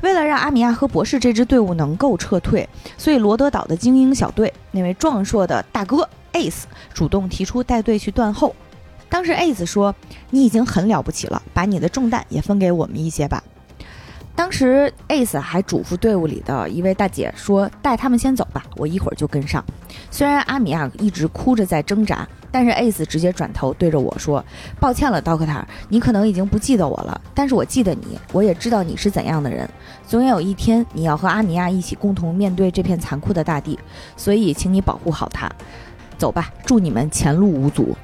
为了让阿米亚和博士这支队伍能够撤退，所以罗德岛的精英小队那位壮硕的大哥 Ace 主动提出带队去断后。当时 Ace 说：“你已经很了不起了，把你的重担也分给我们一些吧。”当时 Ace 还嘱咐队伍里的一位大姐说：“带他们先走吧，我一会儿就跟上。”虽然阿米亚一直哭着在挣扎，但是 Ace 直接转头对着我说：“抱歉了，刀客塔，你可能已经不记得我了，但是我记得你，我也知道你是怎样的人。总有一天，你要和阿米亚一起共同面对这片残酷的大地，所以请你保护好它。走吧，祝你们前路无阻。”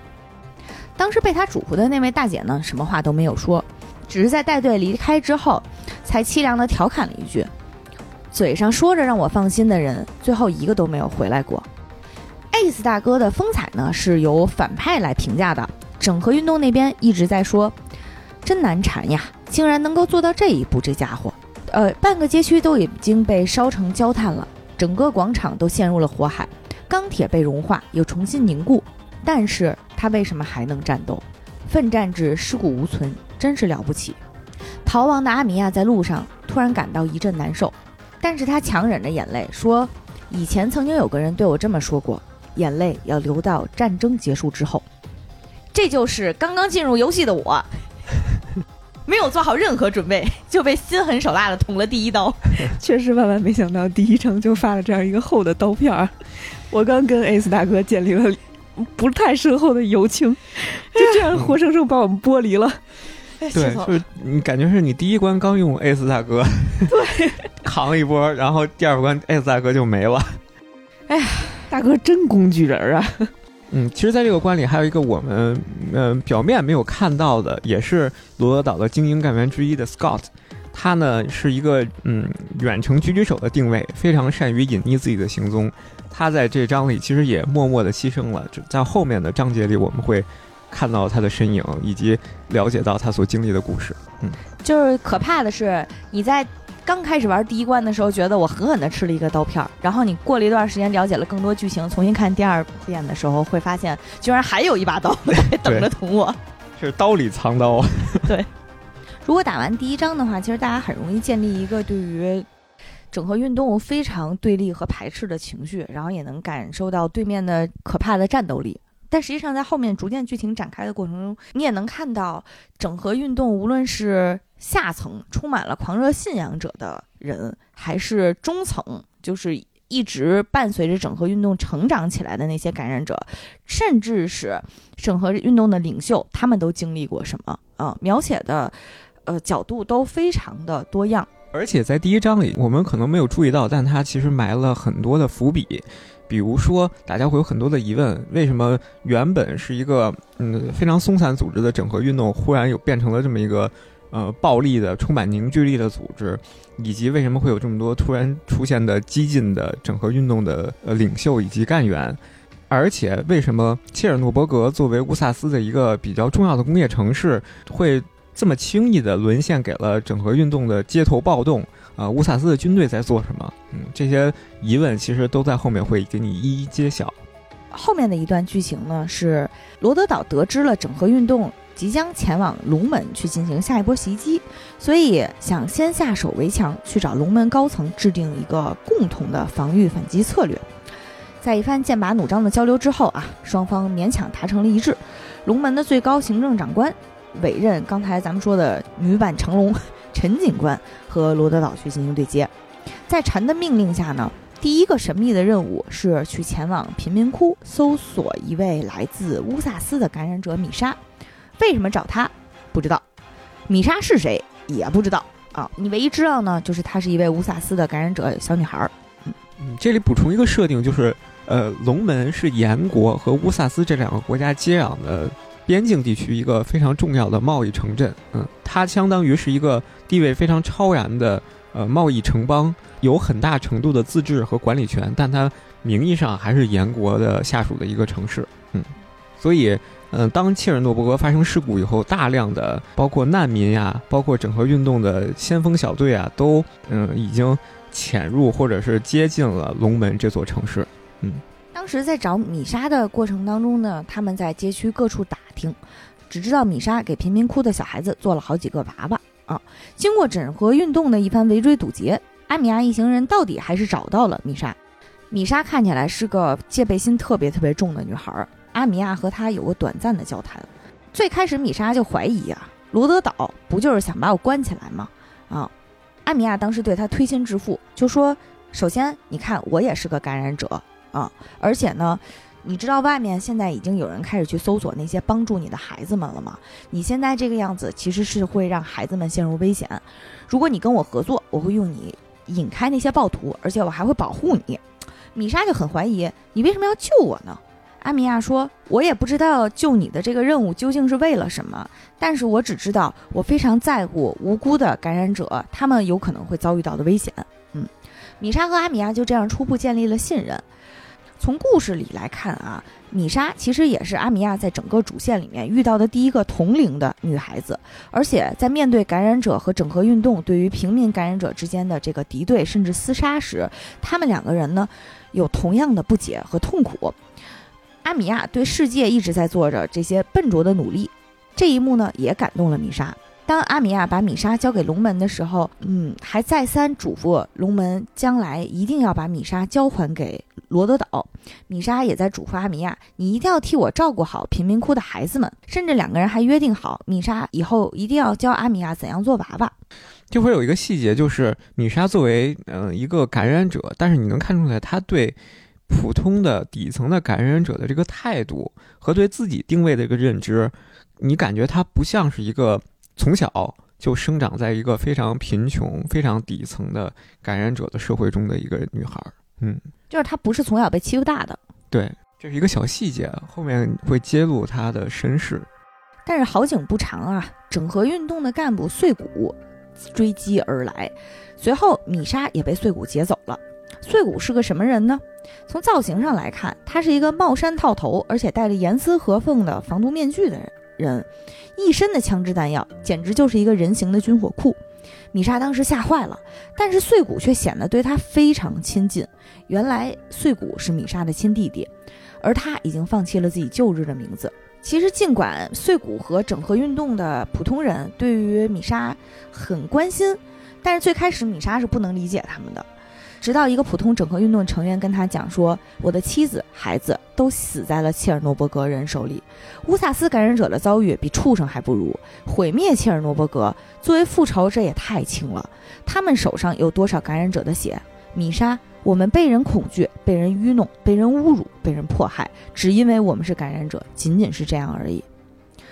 当时被他嘱咐的那位大姐呢，什么话都没有说，只是在带队离开之后，才凄凉地调侃了一句：“嘴上说着让我放心的人，最后一个都没有回来过。”Ace 大哥的风采呢，是由反派来评价的。整合运动那边一直在说：“真难缠呀，竟然能够做到这一步，这家伙。”呃，半个街区都已经被烧成焦炭了，整个广场都陷入了火海，钢铁被融化又重新凝固，但是他为什么还能战斗？奋战至尸骨无存，真是了不起。逃亡的阿米亚在路上突然感到一阵难受，但是他强忍着眼泪说：“以前曾经有个人对我这么说过，眼泪要留到战争结束之后。”这就是刚刚进入游戏的我，没有做好任何准备，就被心狠手辣的捅了第一刀。确实万万没想到，第一章就发了这样一个厚的刀片儿。我刚跟 Ace 大哥建立了不太深厚的友情，就这样活生生把我们剥离了。对，就是你感觉是你第一关刚用 Ace 大哥，对，扛一波，然后第二关 Ace 大哥就没了。哎呀，大哥真工具人啊！嗯，其实，在这个关里还有一个我们嗯、呃、表面没有看到的，也是罗德岛的精英干员之一的 Scott。他呢是一个嗯远程狙击手的定位，非常善于隐匿自己的行踪。他在这章里其实也默默的牺牲了，在后面的章节里我们会看到他的身影，以及了解到他所经历的故事。嗯，就是可怕的是你在。刚开始玩第一关的时候，觉得我狠狠地吃了一个刀片儿，然后你过了一段时间，了解了更多剧情，重新看第二遍的时候，会发现居然还有一把刀在等着捅我。是刀里藏刀。对。如果打完第一章的话，其实大家很容易建立一个对于整合运动非常对立和排斥的情绪，然后也能感受到对面的可怕的战斗力。但实际上，在后面逐渐剧情展开的过程中，你也能看到整合运动，无论是下层充满了狂热信仰者的人，还是中层，就是一直伴随着整合运动成长起来的那些感染者，甚至是整合运动的领袖，他们都经历过什么啊？描写的，呃，角度都非常的多样。而且在第一章里，我们可能没有注意到，但他其实埋了很多的伏笔。比如说，大家会有很多的疑问：为什么原本是一个嗯非常松散组织的整合运动，忽然又变成了这么一个？呃，暴力的、充满凝聚力的组织，以及为什么会有这么多突然出现的激进的整合运动的呃领袖以及干员，而且为什么切尔诺伯格作为乌萨斯的一个比较重要的工业城市，会这么轻易的沦陷给了整合运动的街头暴动？啊，乌萨斯的军队在做什么？嗯，这些疑问其实都在后面会给你一一揭晓。后面的一段剧情呢，是罗德岛得知了整合运动。即将前往龙门去进行下一波袭击，所以想先下手为强，去找龙门高层制定一个共同的防御反击策略。在一番剑拔弩张的交流之后啊，双方勉强达成了一致。龙门的最高行政长官委任刚才咱们说的女版成龙陈警官和罗德岛去进行对接。在陈的命令下呢，第一个神秘的任务是去前往贫民窟搜索一位来自乌萨斯的感染者米莎。为什么找他？不知道。米莎是谁？也不知道啊。你唯一知道呢，就是她是一位乌萨斯的感染者小女孩。嗯嗯，这里补充一个设定，就是呃，龙门是盐国和乌萨斯这两个国家接壤的边境地区一个非常重要的贸易城镇。嗯，它相当于是一个地位非常超然的呃贸易城邦，有很大程度的自治和管理权，但它名义上还是炎国的下属的一个城市。嗯，所以。嗯，当切尔诺伯格发生事故以后，大量的包括难民呀，包括整合运动的先锋小队啊，都嗯已经潜入或者是接近了龙门这座城市。嗯，当时在找米莎的过程当中呢，他们在街区各处打听，只知道米莎给贫民窟的小孩子做了好几个娃娃啊。经过整合运动的一番围追堵截，阿米亚一行人到底还是找到了米莎。米莎看起来是个戒备心特别特别重的女孩儿。阿米亚和她有个短暂的交谈，最开始米莎就怀疑啊，罗德岛不就是想把我关起来吗？啊，阿米亚当时对他推心置腹，就说：首先，你看我也是个感染者啊，而且呢，你知道外面现在已经有人开始去搜索那些帮助你的孩子们了吗？你现在这个样子其实是会让孩子们陷入危险。如果你跟我合作，我会用你引开那些暴徒，而且我还会保护你。米莎就很怀疑，你为什么要救我呢？阿米亚说：“我也不知道救你的这个任务究竟是为了什么，但是我只知道我非常在乎无辜的感染者，他们有可能会遭遇到的危险。”嗯，米莎和阿米亚就这样初步建立了信任。从故事里来看啊，米莎其实也是阿米亚在整个主线里面遇到的第一个同龄的女孩子，而且在面对感染者和整合运动对于平民感染者之间的这个敌对甚至厮杀时，他们两个人呢有同样的不解和痛苦。阿米亚对世界一直在做着这些笨拙的努力，这一幕呢也感动了米莎。当阿米亚把米莎交给龙门的时候，嗯，还再三嘱咐龙门将来一定要把米莎交还给罗德岛。米莎也在嘱咐阿米亚，你一定要替我照顾好贫民窟的孩子们。甚至两个人还约定好，米莎以后一定要教阿米亚怎样做娃娃。这会有一个细节，就是米莎作为嗯一个感染者，但是你能看出来，他对。普通的底层的感染者的这个态度和对自己定位的一个认知，你感觉她不像是一个从小就生长在一个非常贫穷、非常底层的感染者的社会中的一个女孩。嗯，就是她不是从小被欺负大的。对，这是一个小细节，后面会揭露她的身世。但是好景不长啊，整合运动的干部碎骨追击而来。随后，米莎也被碎骨劫走了。碎骨是个什么人呢？从造型上来看，他是一个帽衫套头，而且戴着严丝合缝的防毒面具的人，人一身的枪支弹药，简直就是一个人形的军火库。米莎当时吓坏了，但是碎骨却显得对他非常亲近。原来碎骨是米莎的亲弟弟，而他已经放弃了自己旧日的名字。其实，尽管碎骨和整合运动的普通人对于米莎很关心，但是最开始米莎是不能理解他们的。直到一个普通整合运动成员跟他讲说：“我的妻子、孩子都死在了切尔诺伯格人手里。乌萨斯感染者的遭遇比畜生还不如，毁灭切尔诺伯格作为复仇，这也太轻了。他们手上有多少感染者的血？米莎，我们被人恐惧，被人愚弄，被人侮辱，被人迫害，只因为我们是感染者，仅仅是这样而已。”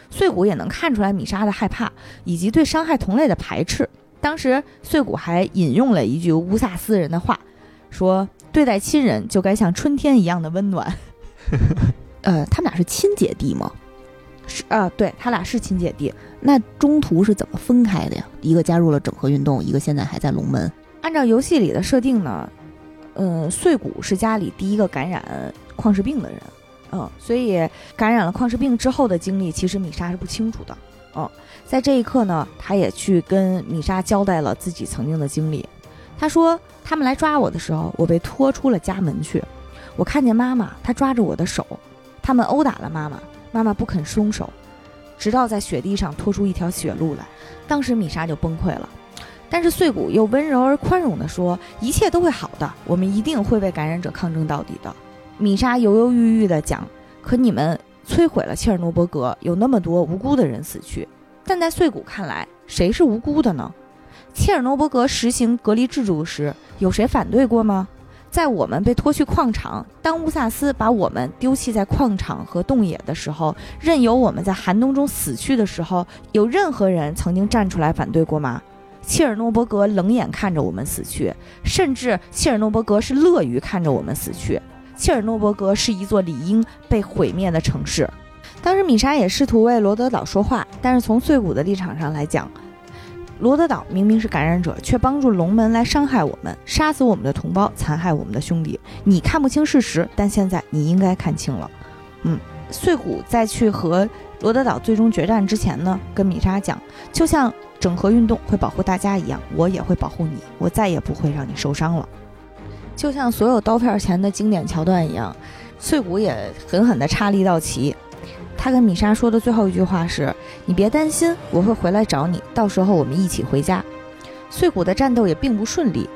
碎骨也能看出来米莎的害怕以及对伤害同类的排斥。当时碎骨还引用了一句乌萨斯人的话，说：“对待亲人就该像春天一样的温暖。”呃，他们俩是亲姐弟吗？是啊，对他俩是亲姐弟。那中途是怎么分开的呀？一个加入了整合运动，一个现在还在龙门。按照游戏里的设定呢，嗯，碎骨是家里第一个感染矿石病的人，嗯，所以感染了矿石病之后的经历，其实米莎是不清楚的，哦。在这一刻呢，他也去跟米莎交代了自己曾经的经历。他说，他们来抓我的时候，我被拖出了家门去。我看见妈妈，她抓着我的手，他们殴打了妈妈，妈妈不肯松手，直到在雪地上拖出一条血路来。当时米莎就崩溃了。但是碎骨又温柔而宽容地说：“一切都会好的，我们一定会为感染者抗争到底的。”米莎犹犹豫豫地讲：“可你们摧毁了切尔诺伯格，有那么多无辜的人死去。”但在碎骨看来，谁是无辜的呢？切尔诺伯格实行隔离制度时，有谁反对过吗？在我们被拖去矿场，当乌萨斯把我们丢弃在矿场和洞野的时候，任由我们在寒冬中死去的时候，有任何人曾经站出来反对过吗？切尔诺伯格冷眼看着我们死去，甚至切尔诺伯格是乐于看着我们死去。切尔诺伯格是一座理应被毁灭的城市。当时米莎也试图为罗德岛说话，但是从碎骨的立场上来讲，罗德岛明明是感染者，却帮助龙门来伤害我们，杀死我们的同胞，残害我们的兄弟。你看不清事实，但现在你应该看清了。嗯，碎骨在去和罗德岛最终决战之前呢，跟米莎讲，就像整合运动会保护大家一样，我也会保护你，我再也不会让你受伤了。就像所有刀片前的经典桥段一样，碎骨也狠狠地插了一道旗。他跟米莎说的最后一句话是：“你别担心，我会回来找你，到时候我们一起回家。”碎骨的战斗也并不顺利，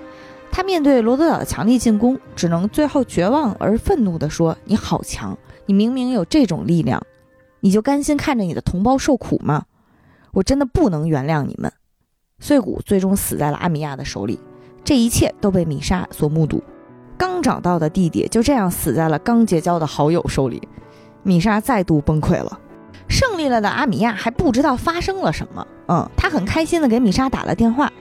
他面对罗德岛的强力进攻，只能最后绝望而愤怒地说：“你好强！你明明有这种力量，你就甘心看着你的同胞受苦吗？我真的不能原谅你们。”碎骨最终死在了阿米亚的手里，这一切都被米莎所目睹。刚找到的弟弟就这样死在了刚结交的好友手里。米莎再度崩溃了，胜利了的阿米亚还不知道发生了什么。嗯，他很开心的给米莎打了电话。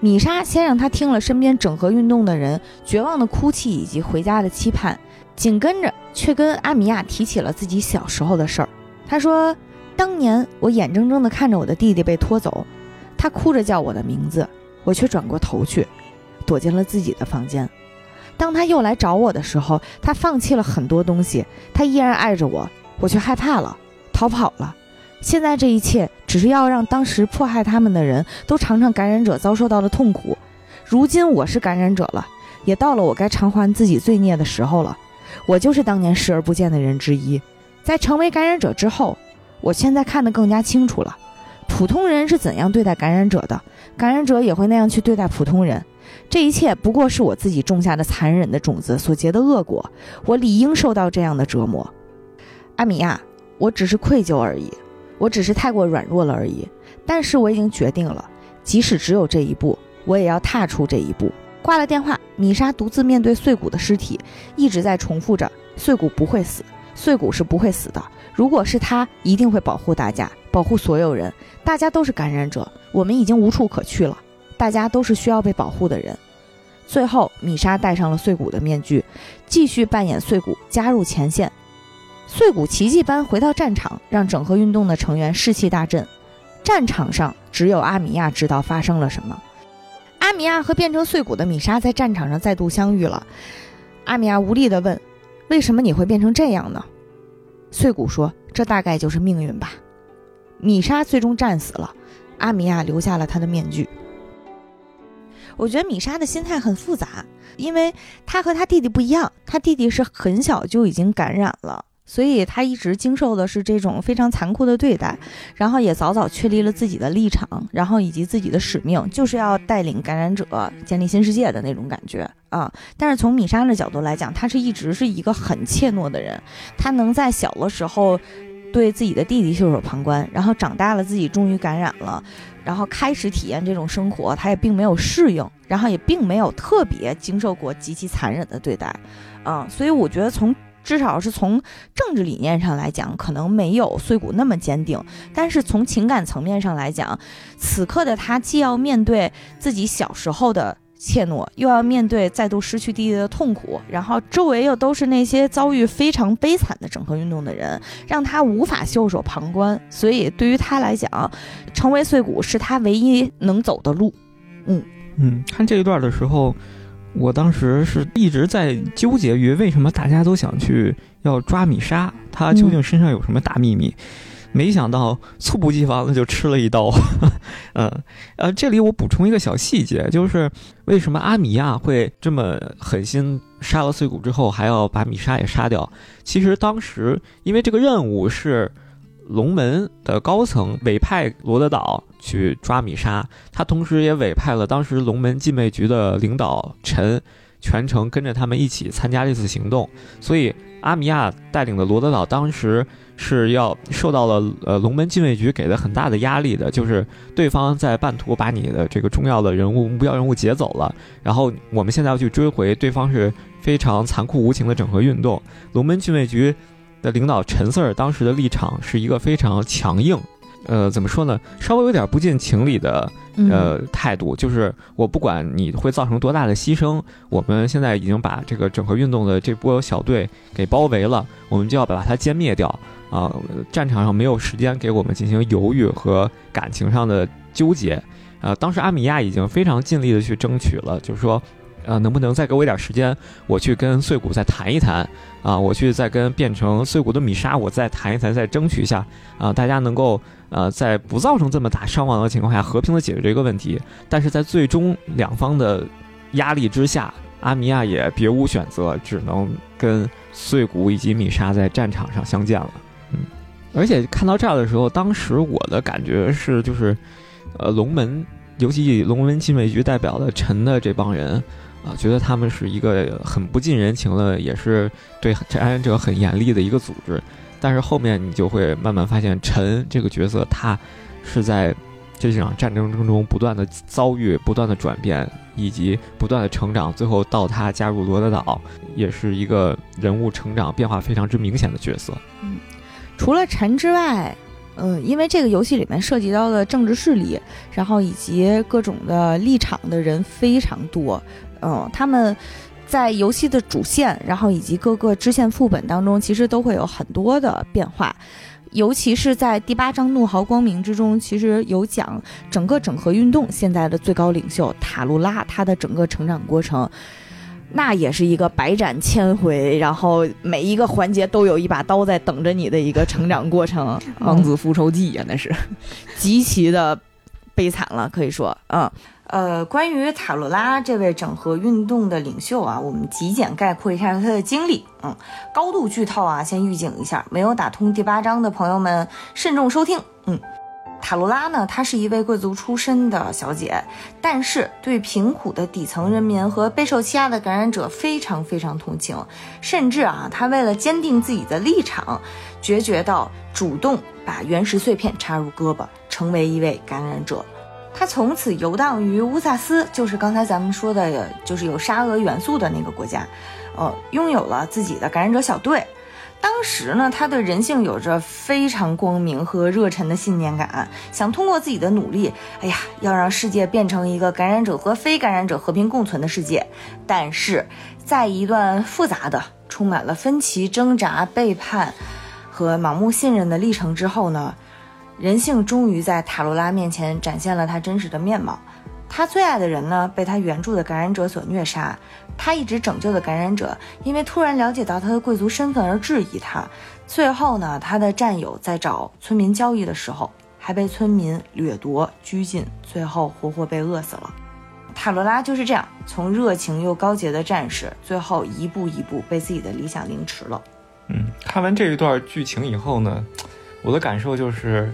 米莎先让他听了身边整合运动的人绝望的哭泣以及回家的期盼，紧跟着却跟阿米亚提起了自己小时候的事儿。他说：“当年我眼睁睁的看着我的弟弟被拖走，他哭着叫我的名字，我却转过头去，躲进了自己的房间。”当他又来找我的时候，他放弃了很多东西，他依然爱着我，我却害怕了，逃跑了。现在这一切只是要让当时迫害他们的人都尝尝感染者遭受到的痛苦。如今我是感染者了，也到了我该偿还自己罪孽的时候了。我就是当年视而不见的人之一，在成为感染者之后，我现在看得更加清楚了。普通人是怎样对待感染者的，感染者也会那样去对待普通人。这一切不过是我自己种下的残忍的种子所结的恶果，我理应受到这样的折磨。阿米亚，我只是愧疚而已，我只是太过软弱了而已。但是我已经决定了，即使只有这一步，我也要踏出这一步。挂了电话，米莎独自面对碎骨的尸体，一直在重复着：碎骨不会死，碎骨是不会死的。如果是他，一定会保护大家，保护所有人。大家都是感染者，我们已经无处可去了。大家都是需要被保护的人。最后，米莎戴上了碎骨的面具，继续扮演碎骨，加入前线。碎骨奇迹般回到战场，让整合运动的成员士气大振。战场上只有阿米亚知道发生了什么。阿米亚和变成碎骨的米莎在战场上再度相遇了。阿米亚无力地问：“为什么你会变成这样呢？”碎骨说：“这大概就是命运吧。”米莎最终战死了，阿米亚留下了他的面具。我觉得米莎的心态很复杂，因为她和她弟弟不一样，她弟弟是很小就已经感染了。所以他一直经受的是这种非常残酷的对待，然后也早早确立了自己的立场，然后以及自己的使命，就是要带领感染者建立新世界的那种感觉啊。但是从米莎的角度来讲，他是一直是一个很怯懦的人，他能在小的时候对自己的弟弟袖手旁观，然后长大了自己终于感染了，然后开始体验这种生活，他也并没有适应，然后也并没有特别经受过极其残忍的对待，啊，所以我觉得从。至少是从政治理念上来讲，可能没有碎骨那么坚定。但是从情感层面上来讲，此刻的他既要面对自己小时候的怯懦，又要面对再度失去弟弟的痛苦，然后周围又都是那些遭遇非常悲惨的整合运动的人，让他无法袖手旁观。所以对于他来讲，成为碎骨是他唯一能走的路。嗯嗯，看这一段的时候。我当时是一直在纠结于为什么大家都想去要抓米莎，他究竟身上有什么大秘密？没想到猝不及防的就吃了一刀。嗯，呃，这里我补充一个小细节，就是为什么阿米亚会这么狠心杀了碎骨之后还要把米莎也杀掉？其实当时因为这个任务是。龙门的高层委派罗德岛去抓米莎，他同时也委派了当时龙门禁卫局的领导陈，全程跟着他们一起参加这次行动。所以阿米亚带领的罗德岛当时是要受到了呃龙门禁卫局给的很大的压力的，就是对方在半途把你的这个重要的人物目标人物劫走了，然后我们现在要去追回对方是非常残酷无情的整合运动，龙门禁卫局。的领导陈 Sir 当时的立场是一个非常强硬，呃，怎么说呢？稍微有点不近情理的呃态度，就是我不管你会造成多大的牺牲，我们现在已经把这个整合运动的这波小队给包围了，我们就要把它歼灭掉啊！战场上没有时间给我们进行犹豫和感情上的纠结啊！当时阿米亚已经非常尽力的去争取了，就是说。呃，能不能再给我一点时间，我去跟碎骨再谈一谈啊？我去再跟变成碎骨的米莎，我再谈一谈，再争取一下啊！大家能够呃，在不造成这么大伤亡的情况下，和平的解决这个问题。但是在最终两方的压力之下，阿米亚也别无选择，只能跟碎骨以及米莎在战场上相见了。嗯，而且看到这儿的时候，当时我的感觉是，就是呃，龙门，尤其以龙门禁卫局代表的陈的这帮人。啊，觉得他们是一个很不近人情的，也是对感染者很严厉的一个组织。但是后面你就会慢慢发现，陈这个角色，他是在这场战争当中不断的遭遇、不断的转变，以及不断的成长。最后到他加入罗德岛，也是一个人物成长变化非常之明显的角色。嗯，除了陈之外，嗯，因为这个游戏里面涉及到的政治势力，然后以及各种的立场的人非常多。嗯，他们在游戏的主线，然后以及各个支线副本当中，其实都会有很多的变化。尤其是在第八章《怒号光明》之中，其实有讲整个整合运动现在的最高领袖塔卢拉他的整个成长过程，那也是一个百斩千回，然后每一个环节都有一把刀在等着你的一个成长过程，王子复仇记呀，那是极其的悲惨了，可以说，嗯。呃，关于塔罗拉这位整合运动的领袖啊，我们极简概括一下他的经历。嗯，高度剧透啊，先预警一下，没有打通第八章的朋友们慎重收听。嗯，塔罗拉呢，她是一位贵族出身的小姐，但是对贫苦的底层人民和备受欺压的感染者非常非常同情，甚至啊，她为了坚定自己的立场，决绝到主动把原石碎片插入胳膊，成为一位感染者。他从此游荡于乌萨斯，就是刚才咱们说的，就是有沙俄元素的那个国家，呃，拥有了自己的感染者小队。当时呢，他对人性有着非常光明和热忱的信念感，想通过自己的努力，哎呀，要让世界变成一个感染者和非感染者和平共存的世界。但是在一段复杂的、充满了分歧、挣扎、背叛和盲目信任的历程之后呢？人性终于在塔罗拉面前展现了他真实的面貌。他最爱的人呢，被他援助的感染者所虐杀。他一直拯救的感染者，因为突然了解到他的贵族身份而质疑他。最后呢，他的战友在找村民交易的时候，还被村民掠夺、拘禁，最后活活被饿死了。塔罗拉就是这样，从热情又高洁的战士，最后一步一步被自己的理想凌迟了。嗯，看完这一段剧情以后呢，我的感受就是。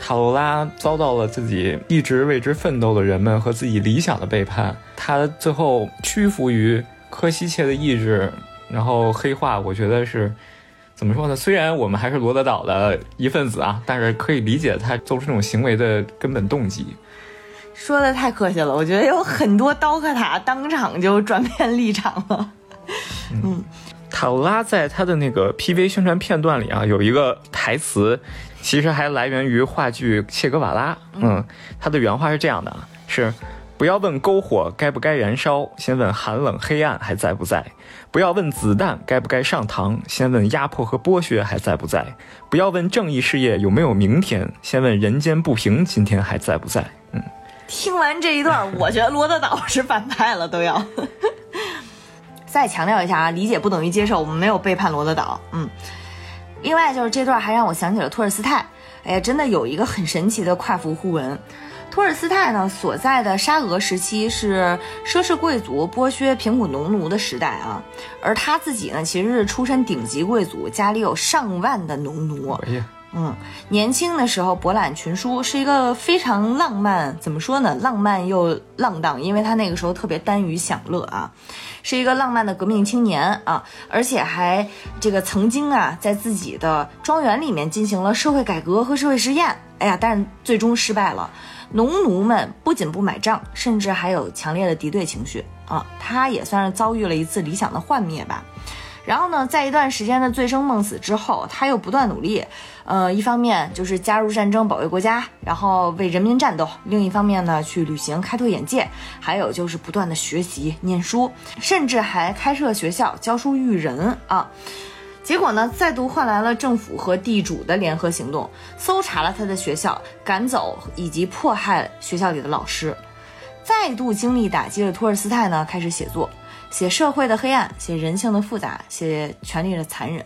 塔罗拉遭到了自己一直为之奋斗的人们和自己理想的背叛，他最后屈服于科西切的意志，然后黑化。我觉得是怎么说呢？虽然我们还是罗德岛的一份子啊，但是可以理解他做出这种行为的根本动机。说的太客气了，我觉得有很多刀客塔当场就转变立场了。嗯，塔罗拉在他的那个 PV 宣传片段里啊，有一个台词。其实还来源于话剧《切格瓦拉》。嗯，他的原话是这样的啊：是不要问篝火该不该燃烧，先问寒冷黑暗还在不在；不要问子弹该不该上膛，先问压迫和剥削还在不在；不要问正义事业有没有明天，先问人间不平今天还在不在。嗯，听完这一段，我觉得罗德岛是反派了，都要。再强调一下啊，理解不等于接受，我们没有背叛罗德岛。嗯。另外就是这段还让我想起了托尔斯泰，哎呀，真的有一个很神奇的跨服互文。托尔斯泰呢所在的沙俄时期是奢侈贵族剥削贫苦农奴的时代啊，而他自己呢其实是出身顶级贵族，家里有上万的农奴。哎呀。嗯，年轻的时候博览群书，是一个非常浪漫，怎么说呢？浪漫又浪荡，因为他那个时候特别耽于享乐啊，是一个浪漫的革命青年啊，而且还这个曾经啊，在自己的庄园里面进行了社会改革和社会实验。哎呀，但是最终失败了，农奴们不仅不买账，甚至还有强烈的敌对情绪啊，他也算是遭遇了一次理想的幻灭吧。然后呢，在一段时间的醉生梦死之后，他又不断努力，呃，一方面就是加入战争保卫国家，然后为人民战斗；另一方面呢，去旅行开拓眼界，还有就是不断的学习念书，甚至还开设学校教书育人啊。结果呢，再度换来了政府和地主的联合行动，搜查了他的学校，赶走以及迫害学校里的老师，再度经历打击的托尔斯泰呢，开始写作。写社会的黑暗，写人性的复杂，写权力的残忍。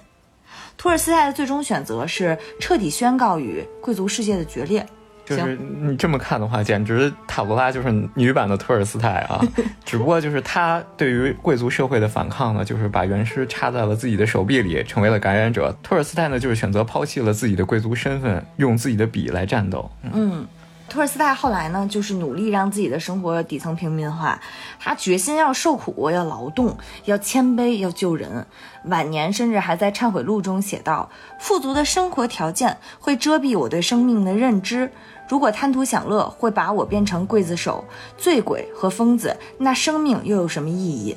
托尔斯泰的最终选择是彻底宣告与贵族世界的决裂。就是你这么看的话，简直塔罗拉就是女版的托尔斯泰啊！只不过就是他对于贵族社会的反抗呢，就是把原诗插在了自己的手臂里，成为了感染者。托尔斯泰呢，就是选择抛弃了自己的贵族身份，用自己的笔来战斗。嗯。托尔斯泰后来呢，就是努力让自己的生活底层平民化，他决心要受苦，要劳动，要谦卑，要救人。晚年甚至还在忏悔录中写道：“富足的生活条件会遮蔽我对生命的认知，如果贪图享乐会把我变成刽子手、醉鬼和疯子，那生命又有什么意义？”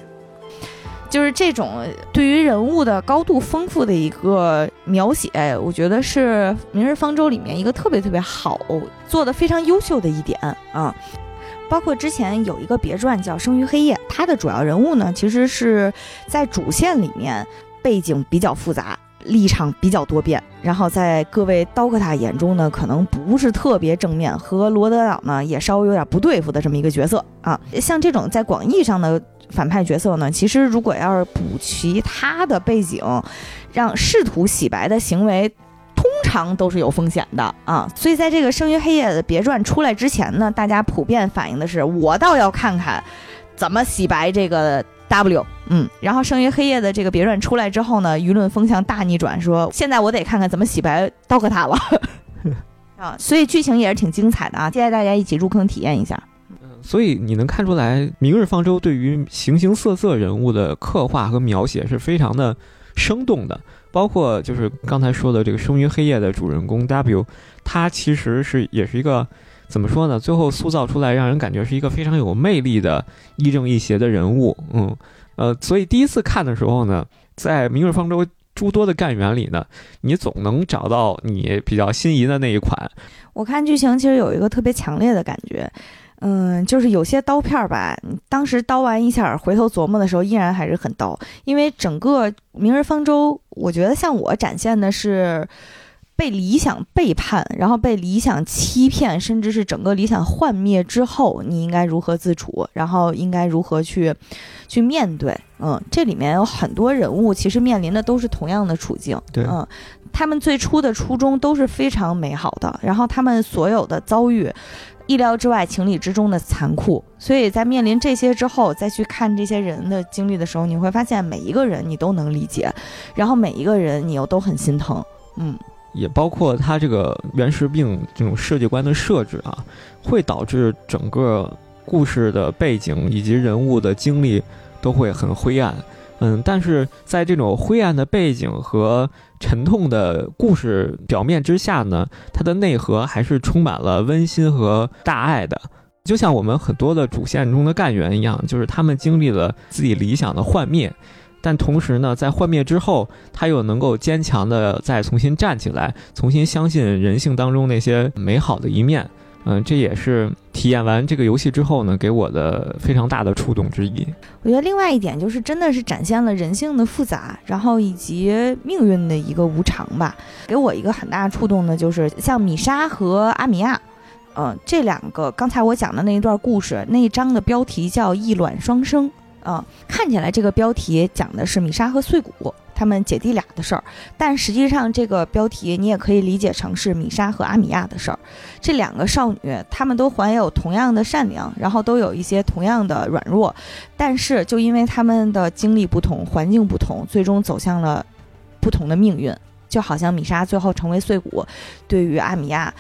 就是这种对于人物的高度丰富的一个描写，我觉得是《明日方舟》里面一个特别特别好做的非常优秀的一点啊。包括之前有一个别传叫《生于黑夜》，它的主要人物呢，其实是在主线里面背景比较复杂，立场比较多变，然后在各位刀客塔眼中呢，可能不是特别正面，和罗德岛呢也稍微有点不对付的这么一个角色啊。像这种在广义上的。反派角色呢？其实如果要是补齐他的背景，让试图洗白的行为，通常都是有风险的啊。所以在这个《生于黑夜》的别传出来之前呢，大家普遍反映的是，我倒要看看怎么洗白这个 W。嗯，然后《生于黑夜》的这个别传出来之后呢，舆论风向大逆转，说现在我得看看怎么洗白刀客塔了。啊，所以剧情也是挺精彩的啊，期待大家一起入坑体验一下。所以你能看出来，《明日方舟》对于形形色色人物的刻画和描写是非常的生动的，包括就是刚才说的这个生于黑夜的主人公 W，他其实是也是一个怎么说呢？最后塑造出来让人感觉是一个非常有魅力的亦正亦邪的人物。嗯，呃，所以第一次看的时候呢，在《明日方舟》诸多的干员里呢，你总能找到你比较心仪的那一款。我看剧情其实有一个特别强烈的感觉。嗯，就是有些刀片儿吧，当时刀完一下，回头琢磨的时候，依然还是很刀。因为整个《明日方舟》，我觉得像我展现的是被理想背叛，然后被理想欺骗，甚至是整个理想幻灭之后，你应该如何自处？然后应该如何去去面对？嗯，这里面有很多人物其实面临的都是同样的处境。对，嗯，他们最初的初衷都是非常美好的，然后他们所有的遭遇。意料之外、情理之中的残酷，所以在面临这些之后，再去看这些人的经历的时候，你会发现每一个人你都能理解，然后每一个人你又都很心疼。嗯，也包括他这个原石病这种世界观的设置啊，会导致整个故事的背景以及人物的经历都会很灰暗。嗯，但是在这种灰暗的背景和沉痛的故事表面之下呢，它的内核还是充满了温馨和大爱的。就像我们很多的主线中的干员一样，就是他们经历了自己理想的幻灭，但同时呢，在幻灭之后，他又能够坚强的再重新站起来，重新相信人性当中那些美好的一面。嗯，这也是体验完这个游戏之后呢，给我的非常大的触动之一。我觉得另外一点就是，真的是展现了人性的复杂，然后以及命运的一个无常吧。给我一个很大触动的，就是像米莎和阿米亚，嗯，这两个刚才我讲的那一段故事，那一章的标题叫“异卵双生”。嗯，看起来这个标题讲的是米莎和碎骨他们姐弟俩的事儿，但实际上这个标题你也可以理解成是米莎和阿米亚的事儿。这两个少女，她们都怀有同样的善良，然后都有一些同样的软弱，但是就因为她们的经历不同、环境不同，最终走向了不同的命运。就好像米莎最后成为碎骨，对于阿米亚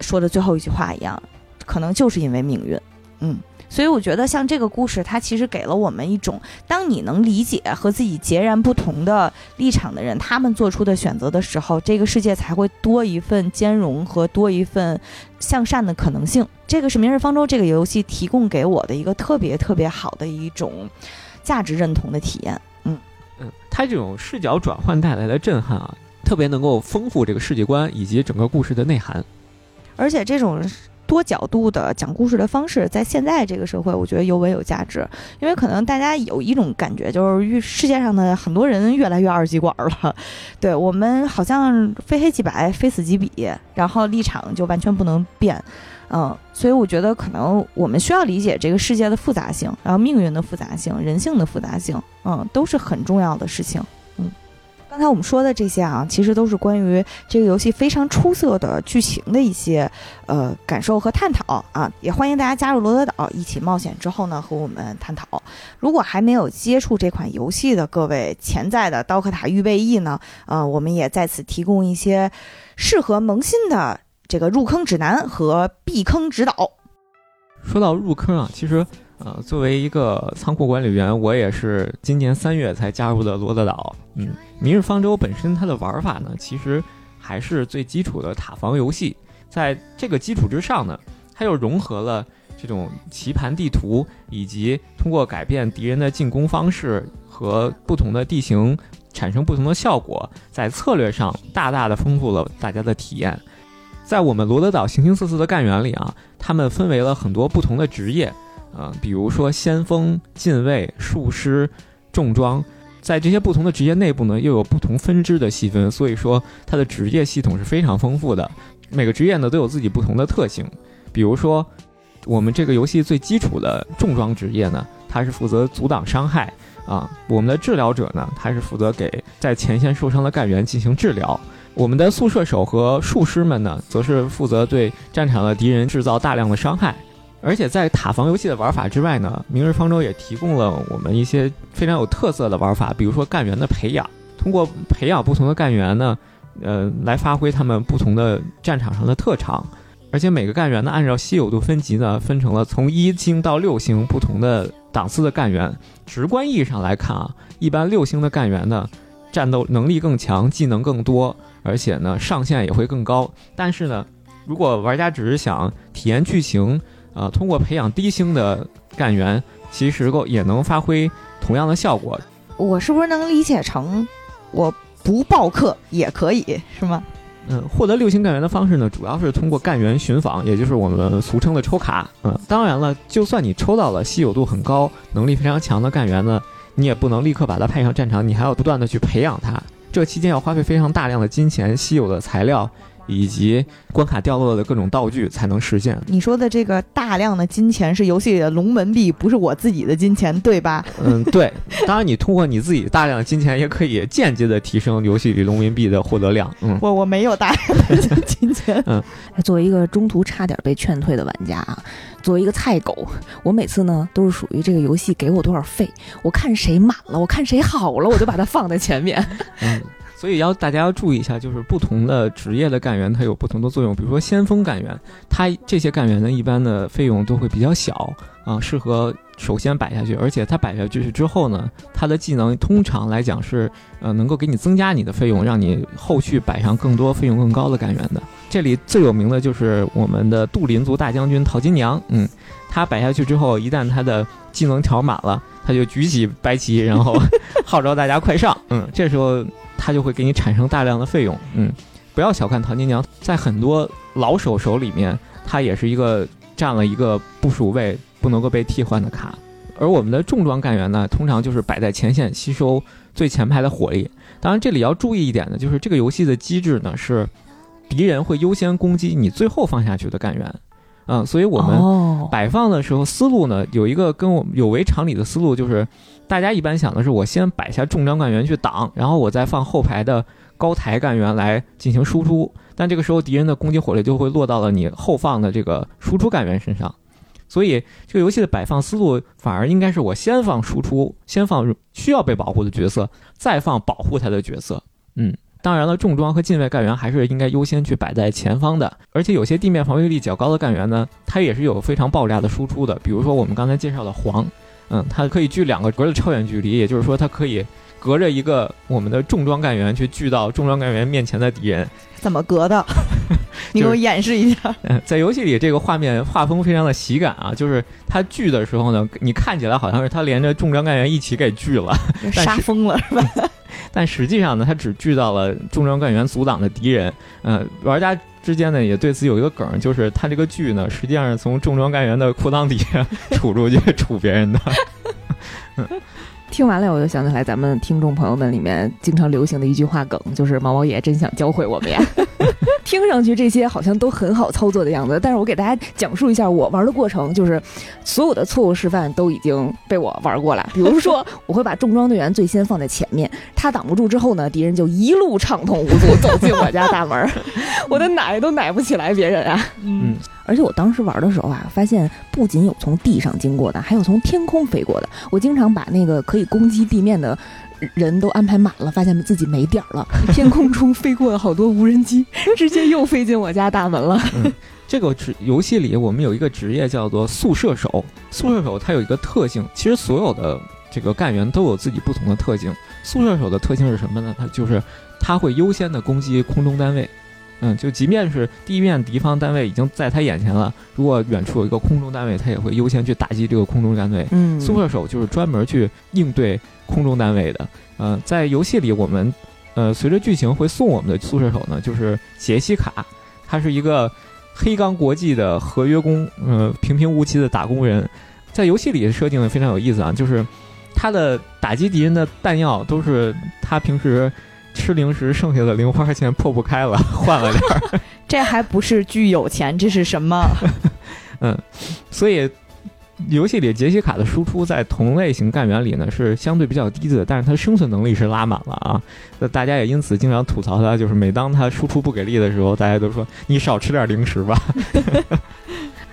说的最后一句话一样，可能就是因为命运。嗯。所以我觉得，像这个故事，它其实给了我们一种，当你能理解和自己截然不同的立场的人，他们做出的选择的时候，这个世界才会多一份兼容和多一份向善的可能性。这个是《明日方舟》这个游戏提供给我的一个特别特别好的一种价值认同的体验。嗯嗯，它这种视角转换带来的震撼啊，特别能够丰富这个世界观以及整个故事的内涵，而且这种。多角度的讲故事的方式，在现在这个社会，我觉得尤为有价值。因为可能大家有一种感觉，就是世界上的很多人越来越二极管了。对我们好像非黑即白，非死即彼，然后立场就完全不能变。嗯，所以我觉得可能我们需要理解这个世界的复杂性，然后命运的复杂性，人性的复杂性，嗯，都是很重要的事情。刚才我们说的这些啊，其实都是关于这个游戏非常出色的剧情的一些呃感受和探讨啊，也欢迎大家加入罗德岛一起冒险之后呢，和我们探讨。如果还没有接触这款游戏的各位潜在的刀客塔预备役呢，呃，我们也在此提供一些适合萌新的这个入坑指南和避坑指导。说到入坑啊，其实。呃，作为一个仓库管理员，我也是今年三月才加入的罗德岛。嗯，明日方舟本身它的玩法呢，其实还是最基础的塔防游戏。在这个基础之上呢，它又融合了这种棋盘地图，以及通过改变敌人的进攻方式和不同的地形产生不同的效果，在策略上大大的丰富了大家的体验。在我们罗德岛形形色色的干员里啊，他们分为了很多不同的职业。啊，比如说先锋、近卫、术师、重装，在这些不同的职业内部呢，又有不同分支的细分，所以说它的职业系统是非常丰富的。每个职业呢都有自己不同的特性。比如说，我们这个游戏最基础的重装职业呢，它是负责阻挡伤害啊。我们的治疗者呢，他是负责给在前线受伤的干员进行治疗。我们的速射手和术师们呢，则是负责对战场的敌人制造大量的伤害。而且在塔防游戏的玩法之外呢，明日方舟也提供了我们一些非常有特色的玩法，比如说干员的培养。通过培养不同的干员呢，呃，来发挥他们不同的战场上的特长。而且每个干员呢，按照稀有度分级呢，分成了从一星到六星不同的档次的干员。直观意义上来看啊，一般六星的干员呢，战斗能力更强，技能更多，而且呢，上限也会更高。但是呢，如果玩家只是想体验剧情，啊，通过培养低星的干员，其实够也能发挥同样的效果。我是不是能理解成，我不报课也可以，是吗？嗯，获得六星干员的方式呢，主要是通过干员寻访，也就是我们俗称的抽卡。嗯，当然了，就算你抽到了稀有度很高、能力非常强的干员呢，你也不能立刻把他派上战场，你还要不断的去培养他。这期间要花费非常大量的金钱、稀有的材料。以及关卡掉落的各种道具才能实现。你说的这个大量的金钱是游戏里的龙门币，不是我自己的金钱，对吧？嗯，对。当然，你通过你自己大量的金钱，也可以间接的提升游戏里龙门币的获得量。嗯，我我没有大量的金钱。嗯，作为一个中途差点被劝退的玩家啊，作为一个菜狗，我每次呢都是属于这个游戏给我多少费，我看谁满了，我看谁好了，我就把它放在前面。嗯。所以要大家要注意一下，就是不同的职业的干员，它有不同的作用。比如说先锋干员，他这些干员呢，一般的费用都会比较小啊，适合首先摆下去。而且他摆下去之后呢，他的技能通常来讲是呃能够给你增加你的费用，让你后续摆上更多费用更高的干员的。这里最有名的就是我们的杜林族大将军陶金娘，嗯，他摆下去之后，一旦他的技能条满了，他就举起白旗，然后 号召大家快上，嗯，这时候。他就会给你产生大量的费用，嗯，不要小看唐金娘，在很多老手手里面，它也是一个占了一个部署位，不能够被替换的卡。而我们的重装干员呢，通常就是摆在前线，吸收最前排的火力。当然，这里要注意一点呢，就是这个游戏的机制呢，是敌人会优先攻击你最后放下去的干员，嗯，所以我们摆放的时候思路呢，有一个跟我有违常理的思路，就是。大家一般想的是，我先摆下重装干员去挡，然后我再放后排的高台干员来进行输出。但这个时候，敌人的攻击火力就会落到了你后放的这个输出干员身上。所以，这个游戏的摆放思路反而应该是我先放输出，先放需要被保护的角色，再放保护他的角色。嗯，当然了，重装和近卫干员还是应该优先去摆在前方的。而且，有些地面防御力较高的干员呢，它也是有非常爆炸的输出的。比如说，我们刚才介绍的黄。嗯，它可以距两个格的超远距离，也就是说，它可以隔着一个我们的重装干员去聚到重装干员面前的敌人。怎么隔的？你给我演示一下。嗯在游戏里，这个画面画风非常的喜感啊，就是它聚的时候呢，你看起来好像是它连着重装干员一起给聚了，杀疯了是吧？但实际上呢，它只聚到了重装干员阻挡的敌人。嗯，玩家。之间呢也对此有一个梗，就是他这个剧呢，实际上是从重装干员的裤裆底下杵出去杵别人的。听完了，我就想起来咱们听众朋友们里面经常流行的一句话梗，就是毛毛爷真想教会我们呀。听上去这些好像都很好操作的样子，但是我给大家讲述一下我玩的过程，就是所有的错误示范都已经被我玩过了。比如说，我会把重装队员最先放在前面，他挡不住之后呢，敌人就一路畅通无阻走进我家大门，我的奶都奶不起来别人啊。嗯，而且我当时玩的时候啊，发现不仅有从地上经过的，还有从天空飞过的。我经常把那个可以攻击地面的。人都安排满了，发现自己没点儿了。天空中飞过了好多无人机，直接又飞进我家大门了。这个职游戏里，我们有一个职业叫做速射手。速射手它有一个特性，其实所有的这个干员都有自己不同的特性。速射手的特性是什么呢？它就是他会优先的攻击空中单位。嗯，就即便是地面敌方单位已经在他眼前了，如果远处有一个空中单位，他也会优先去打击这个空中单位。嗯，速射手就是专门去应对空中单位的。嗯，在游戏里，我们呃随着剧情会送我们的速射手呢，就是杰西卡，他是一个黑钢国际的合约工，呃平平无奇的打工人。在游戏里设定的非常有意思啊，就是他的打击敌人的弹药都是他平时。吃零食剩下的零花钱破不开了，换了点儿。这还不是巨有钱，这是什么？嗯，所以游戏里杰西卡的输出在同类型干员里呢是相对比较低的，但是他生存能力是拉满了啊。那大家也因此经常吐槽他，就是每当他输出不给力的时候，大家都说你少吃点零食吧。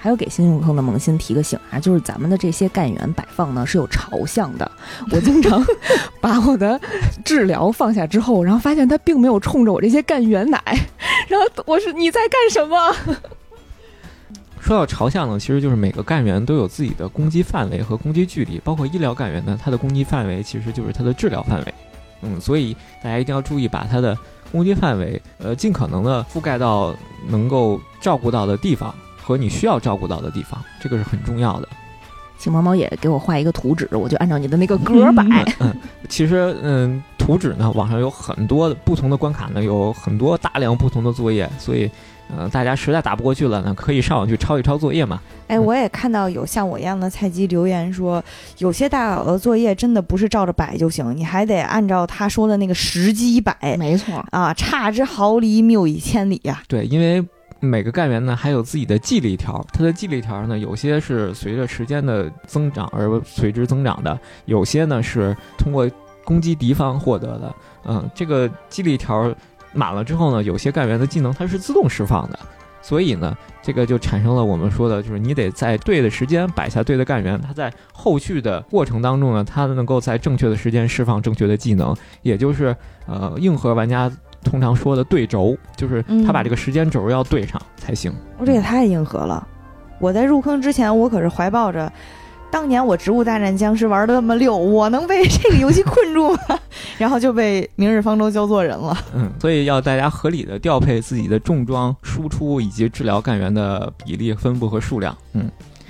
还有给新入坑的萌新提个醒啊，就是咱们的这些干员摆放呢是有朝向的。我经常把我的治疗放下之后，然后发现他并没有冲着我这些干员奶，然后我是你在干什么？说到朝向呢，其实就是每个干员都有自己的攻击范围和攻击距离，包括医疗干员呢，他的攻击范围其实就是他的治疗范围。嗯，所以大家一定要注意把他的攻击范围，呃，尽可能的覆盖到能够照顾到的地方。和你需要照顾到的地方，这个是很重要的。请毛毛也给我画一个图纸，我就按照你的那个格摆。嗯，其实，嗯，图纸呢，网上有很多不同的关卡呢，有很多大量不同的作业，所以，呃，大家实在打不过去了呢，可以上网去抄一抄作业嘛。哎，我也看到有像我一样的菜鸡留言说，有些大佬的作业真的不是照着摆就行，你还得按照他说的那个时机摆没错，啊，差之毫厘，谬以千里呀、对，因为每个干员呢还有自己的记力条，他的记力条呢有些是随着时间的增长而随之增长的，有些呢是通过攻击敌方获得的。嗯，这个记力条满了之后呢，有些干员的技能它是自动释放的，所以呢，这个就产生了我们说的，就是你得在对的时间摆下对的干员，他在后续的过程当中呢，他能够在正确的时间释放正确的技能，也就是呃硬核玩家通常说的对轴，就是他把这个时间轴要对上才行。我这也太硬核了！我在入坑之前，我可是怀抱着。当年我《植物大战僵尸》玩的那么溜，我能被这个游戏困住吗？然后就被《明日方舟》教做人了。嗯，所以要大家合理的调配自己的重装输出以及治疗干员的比例分布和数量。嗯，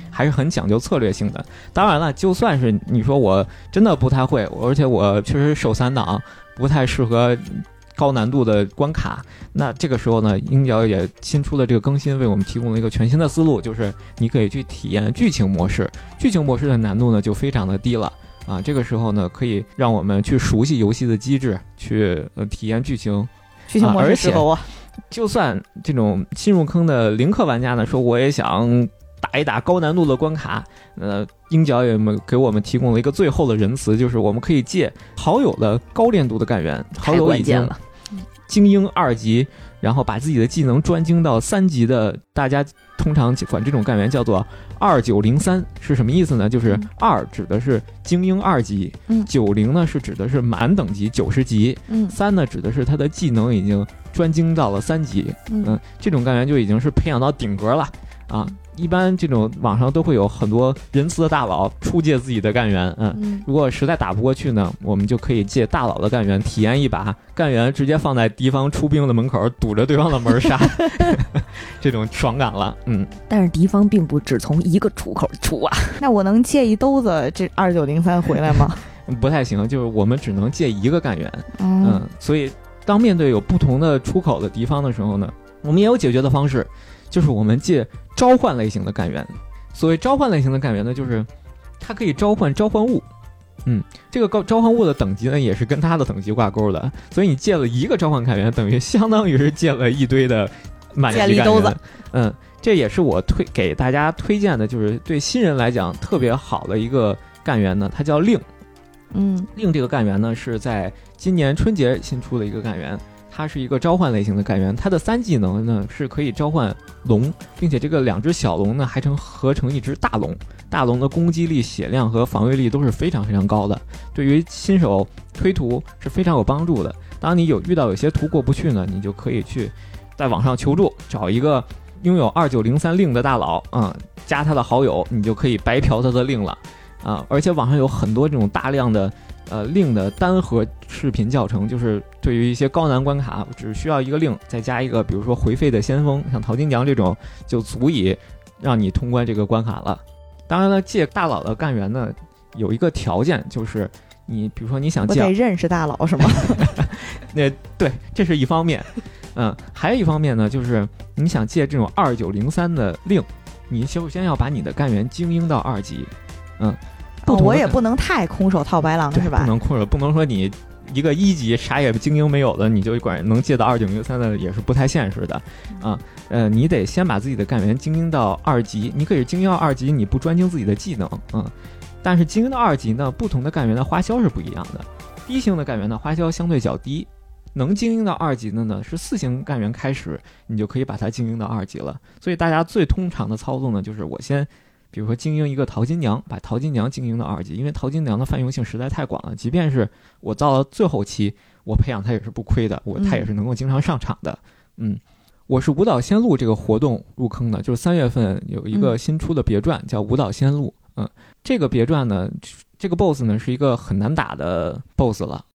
还是很讲究策略性的。当然了，就算是你说我真的不太会，而且我确实手残党，不太适合高难度的关卡，那这个时候呢，鹰角也新出了这个更新，为我们提供了一个全新的思路，就是你可以去体验剧情模式。剧情模式的难度呢就非常的低了啊，这个时候呢可以让我们去熟悉游戏的机制，去呃体验剧情。剧情模式而且。就算这种新入坑的零氪玩家呢，说我也想打一打高难度的关卡，呃，鹰角也们给我们提供了一个最后的仁慈，就是我们可以借好友的高练度的干员，好太友已经关键了。精英二级，然后把自己的技能专精到三级的，大家通常管这种干员叫做二九零三，是什么意思呢？就是嗯二指的是精英二级，嗯九零呢是指的是满等级九十级，嗯三呢指的是他的技能已经专精到了三级，嗯嗯，这种干员就已经是培养到顶格了啊。一般这种网上都会有很多仁慈的大佬出借自己的干员，嗯，嗯，如果实在打不过去呢，我们就可以借大佬的干员体验一把，干员直接放在敌方出兵的门口，堵着对方的门杀，这种爽感了。嗯，但是敌方并不只从一个出口出啊，那我能借一兜子这二九零三回来吗？不太行，就是我们只能借一个干员。嗯嗯，所以当面对有不同的出口的敌方的时候呢，我们也有解决的方式，就是我们借召唤类型的干员。所谓召唤类型的干员呢，就是它可以召唤召唤物。嗯，这个高召唤物的等级呢，也是跟它的等级挂钩的。所以你借了一个召唤干员，等于相当于是借了一堆的满级干员。嗯，这也是我推给大家推荐的，就是对新人来讲特别好的一个干员呢，它叫令。嗯令这个干员呢是在今年春节新出的一个干员，它是一个召唤类型的干员，它的三技能呢是可以召唤龙，并且这个两只小龙呢还成合成一只大龙，大龙的攻击力、血量和防御力都是非常非常高的，对于新手推图是非常有帮助的。当你有遇到有些图过不去呢，你就可以去在网上求助，找一个拥有二九零三令的大佬啊、加他的好友，你就可以白嫖他的令了。啊，而且网上有很多这种大量的呃令的单核视频教程，就是对于一些高难关卡，只需要一个令，再加一个比如说回费的先锋，像淘金娘这种，就足以让你通关这个关卡了。当然了，借大佬的干员呢，有一个条件，就是你比如说你想借我得认识大佬是吗？那对，这是一方面，嗯，还有一方面呢，就是你想借这种二九零三的令，你首先要把你的干员精英到二级，嗯，不哦我也不能太空手套白狼是吧不？能空手，不能说你一个一级啥也精英没有的，你就管能借到二九零三的，也是不太现实的啊。呃，你得先把自己的干员精英到二级，你可以精英到二级，你不专精自己的技能，啊，但是精英到二级呢，不同的干员的花销是不一样的。低星的干员的花销相对较低，能精英到二级的呢是四星干员开始，你就可以把它精英到二级了。所以大家最通常的操作呢，就是我先。比如说经营一个淘金娘，把淘金娘经营到二级，因为淘金娘的泛用性实在太广了，即便是我到了最后期，我培养它也是不亏的，我它也是能够经常上场的。嗯，我是舞蹈仙路这个活动入坑的，就是三月份有一个嗯新出的别传、叫舞蹈仙路。嗯，这个别传呢，这个 BOSS 呢是一个很难打的 BOSS 了，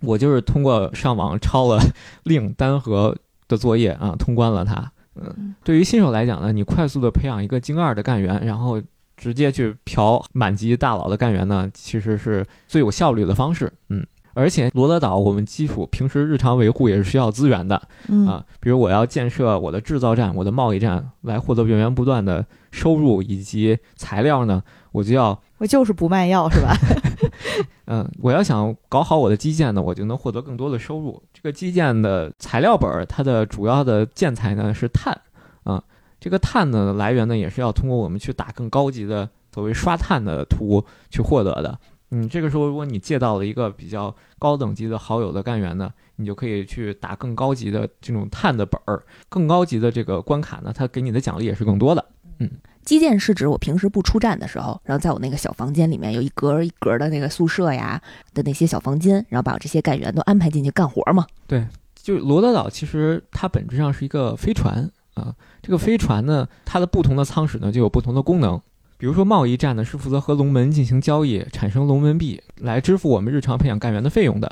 我就是通过上网抄了 令单核的作业啊，通关了它。嗯，对于新手来讲呢，你快速的培养一个精二的干员，然后直接去嫖满级大佬的干员呢，其实是最有效率的方式。嗯，而且罗德岛我们基础平时日常维护也是需要资源的嗯啊，比如我要建设我的制造站、我的贸易站，来获得源源不断的收入以及材料呢，我就要我就是不卖药是吧？嗯，我要想搞好我的基建呢，我就能获得更多的收入。这个基建的材料本儿，它的主要的建材呢是碳，啊，这个碳的来源呢也是要通过我们去打更高级的所谓刷碳的图去获得的。嗯，这个时候如果你借到了一个比较高等级的好友的干员呢，你就可以去打更高级的这种碳的本儿，更高级的这个关卡呢，它给你的奖励也是更多的。嗯基建是指我平时不出站的时候，然后在我那个小房间里面有一格一格的那个宿舍呀的那些小房间，然后把我这些干员都安排进去干活嘛。对就罗德岛其实它本质上是一个飞船啊，这个飞船呢，它的不同的舱室呢就有不同的功能。比如说贸易站呢是负责和龙门进行交易，产生龙门币来支付我们日常培养干员的费用的。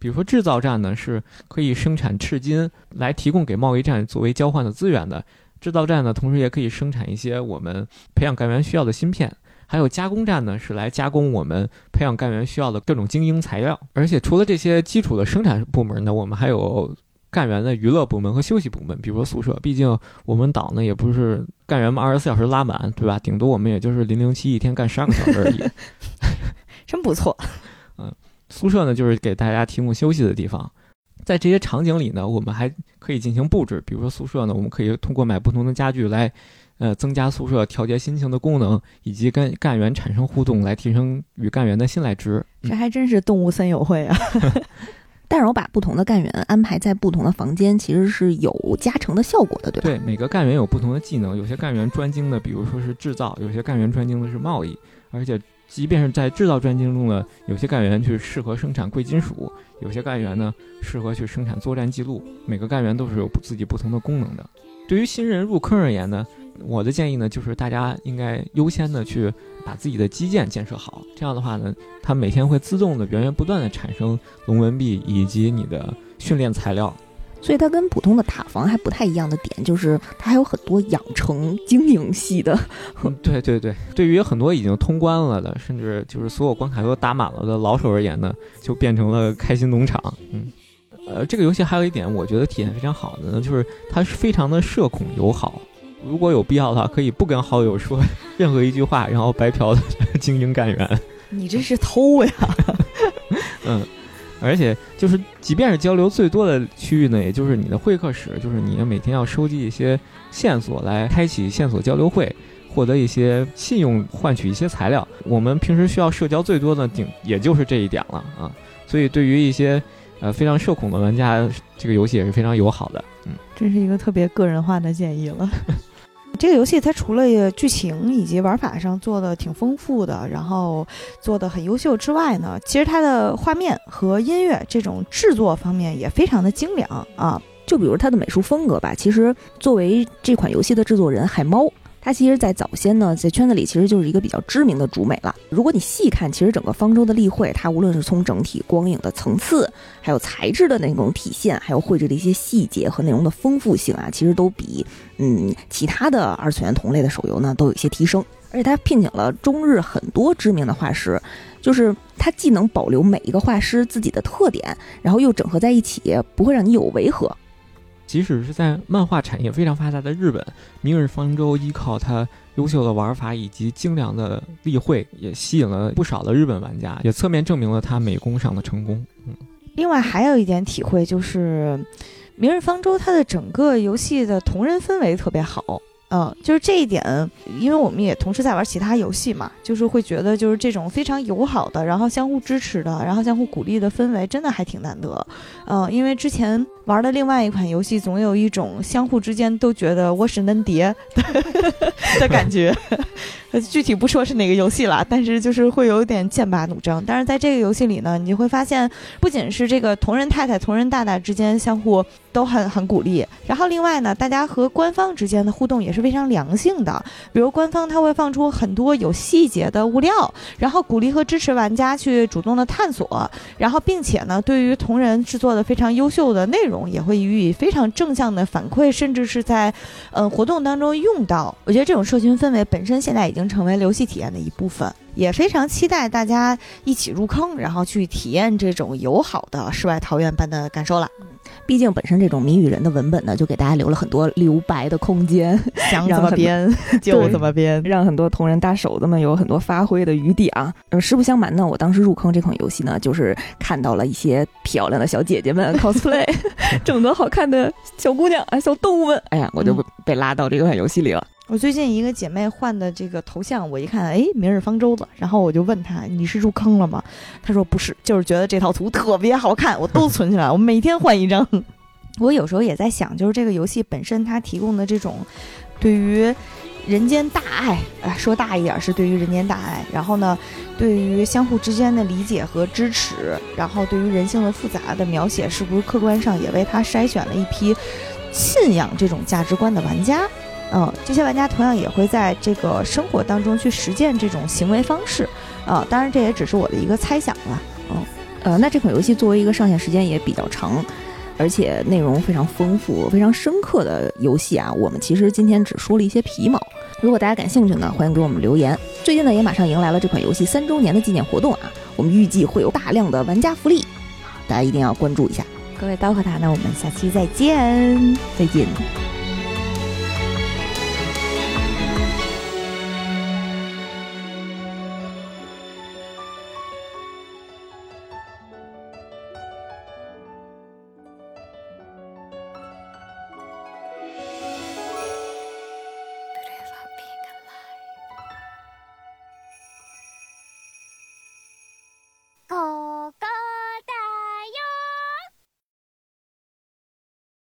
比如说制造站呢是可以生产赤金来提供给贸易站作为交换的资源的。制造站呢同时也可以生产一些我们培养干员需要的芯片。还有加工站呢，是来加工我们培养干员需要的各种精英材料。而且除了这些基础的生产部门呢，我们还有干员的娱乐部门和休息部门，比如说宿舍。毕竟我们岛呢也不是干员们二十四小时拉满，对吧？顶多我们也就是零零七一天干十二个小时而已。真不错。嗯宿舍呢就是给大家提供休息的地方。在这些场景里呢，我们还可以进行布置，比如说宿舍呢，我们可以通过买不同的家具来，呃，增加宿舍调节心情的功能，以及跟干员产生互动，来提升与干员的信赖值。嗯这还真是动物森友会啊！但是我把不同的干员安排在不同的房间，其实是有加成的效果的，对吧？对，每个干员有不同的技能，有些干员专精的，比如说是制造；有些干员专精的是贸易。而且，即便是在制造专精中呢，有些干员去适合生产贵金属，有些干员呢适合去生产作战记录。每个干员都是有自己不同的功能的。对于新人入坑而言呢，我的建议呢就是大家应该优先的去把自己的基建建设好。这样的话呢，它每天会自动的源源不断的产生龙纹币以及你的训练材料。所以它跟普通的塔防还不太一样的点，就是它还有很多养成经营系的。嗯，对对对，对于很多已经通关了的，甚至就是所有关卡都打满了的老手而言呢，就变成了开心农场。嗯，呃，这个游戏还有一点我觉得体验非常好的呢，就是它是非常的社恐友好。如果有必要的话，可以不跟好友说任何一句话，然后白嫖的精英干员。你这是偷呀！嗯，而且就是，即便是交流最多的区域呢，也就是你的会客室，就是你每天要收集一些线索来开启线索交流会，获得一些信用，换取一些材料。我们平时需要社交最多的顶，也就是这一点了啊。所以对于一些呃非常社恐的玩家，这个游戏也是非常友好的。嗯，这是一个特别个人化的建议了。这个游戏它除了剧情以及玩法上做的挺丰富的，然后做的很优秀之外呢，其实它的画面和音乐这种制作方面也非常的精良啊。就比如它的美术风格吧，其实作为这款游戏的制作人海猫，它其实在早先呢，在圈子里其实就是一个比较知名的主美了。如果你细看，其实整个方舟的例会，它无论是从整体光影的层次，还有材质的那种体现，还有绘制的一些细节和内容的丰富性啊，其实都比嗯其他的二次元同类的手游呢都有一些提升。而且它聘请了中日很多知名的画师，就是它既能保留每一个画师自己的特点，然后又整合在一起，不会让你有违和。即使是在漫画产业非常发达的日本，《明日方舟》依靠它优秀的玩法以及精良的例会，也吸引了不少的日本玩家，也侧面证明了它美工上的成功。嗯，另外还有一点体会就是，《明日方舟》它的整个游戏的同人氛围特别好。嗯，就是这一点，因为我们也同时在玩其他游戏嘛，就是会觉得就是这种非常友好的，然后相互支持的，然后相互鼓励的氛围，真的还挺难得。嗯，因为之前玩的另外一款游戏，总有一种相互之间都觉得我是嫩爹 的感觉。具体不说是哪个游戏了，但是就是会有点剑拔弩张。但是在这个游戏里呢，你会发现，不仅是这个同人太太、同人大大之间相互都很很鼓励，然后另外呢，大家和官方之间的互动也是非常良性的。比如官方他会放出很多有细节的物料，然后鼓励和支持玩家去主动的探索，然后并且呢，对于同人制作的非常优秀的内容，也会予以非常正向的反馈，甚至是在呃活动当中用到。我觉得这种社群氛围本身现在已经经成为游戏体验的一部分，也非常期待大家一起入坑，然后去体验这种友好的世外桃源般的感受了。毕竟本身这种谜语人的文本呢，就给大家留了很多留白的空间，想怎么编就怎么编，让很多同人大手子们有很多发挥的余地啊。嗯，实不相瞒呢，我当时入坑这款游戏呢，就是看到了一些漂亮的小姐姐们 cosplay，整得好看的小姑娘啊，小动物们，哎呀，我就被拉到这款游戏里了。我最近一个姐妹换的这个头像，我一看，哎，明日方舟的，然后我就问她，你是入坑了吗？她说不是，就是觉得这套图特别好看，我都 存起来，我每天换一张。我有时候也在想，就是这个游戏本身它提供的这种对于人间大爱，哎，说大一点是对于人间大爱，然后呢，对于相互之间的理解和支持，然后对于人性的复杂的描写，是不是客观上也为他筛选了一批信仰这种价值观的玩家？嗯，这些玩家同样也会在这个生活当中去实践这种行为方式，啊，当然这也只是我的一个猜想了。嗯，呃，那这款游戏作为一个上线时间也比较长，而且内容非常丰富、非常深刻的游戏啊，我们其实今天只说了一些皮毛。如果大家感兴趣呢，欢迎给我们留言。最近呢，也马上迎来了这款游戏三周年的纪念活动啊，我们预计会有大量的玩家福利，大家一定要关注一下。各位刀客塔，那我们下期再见，再见。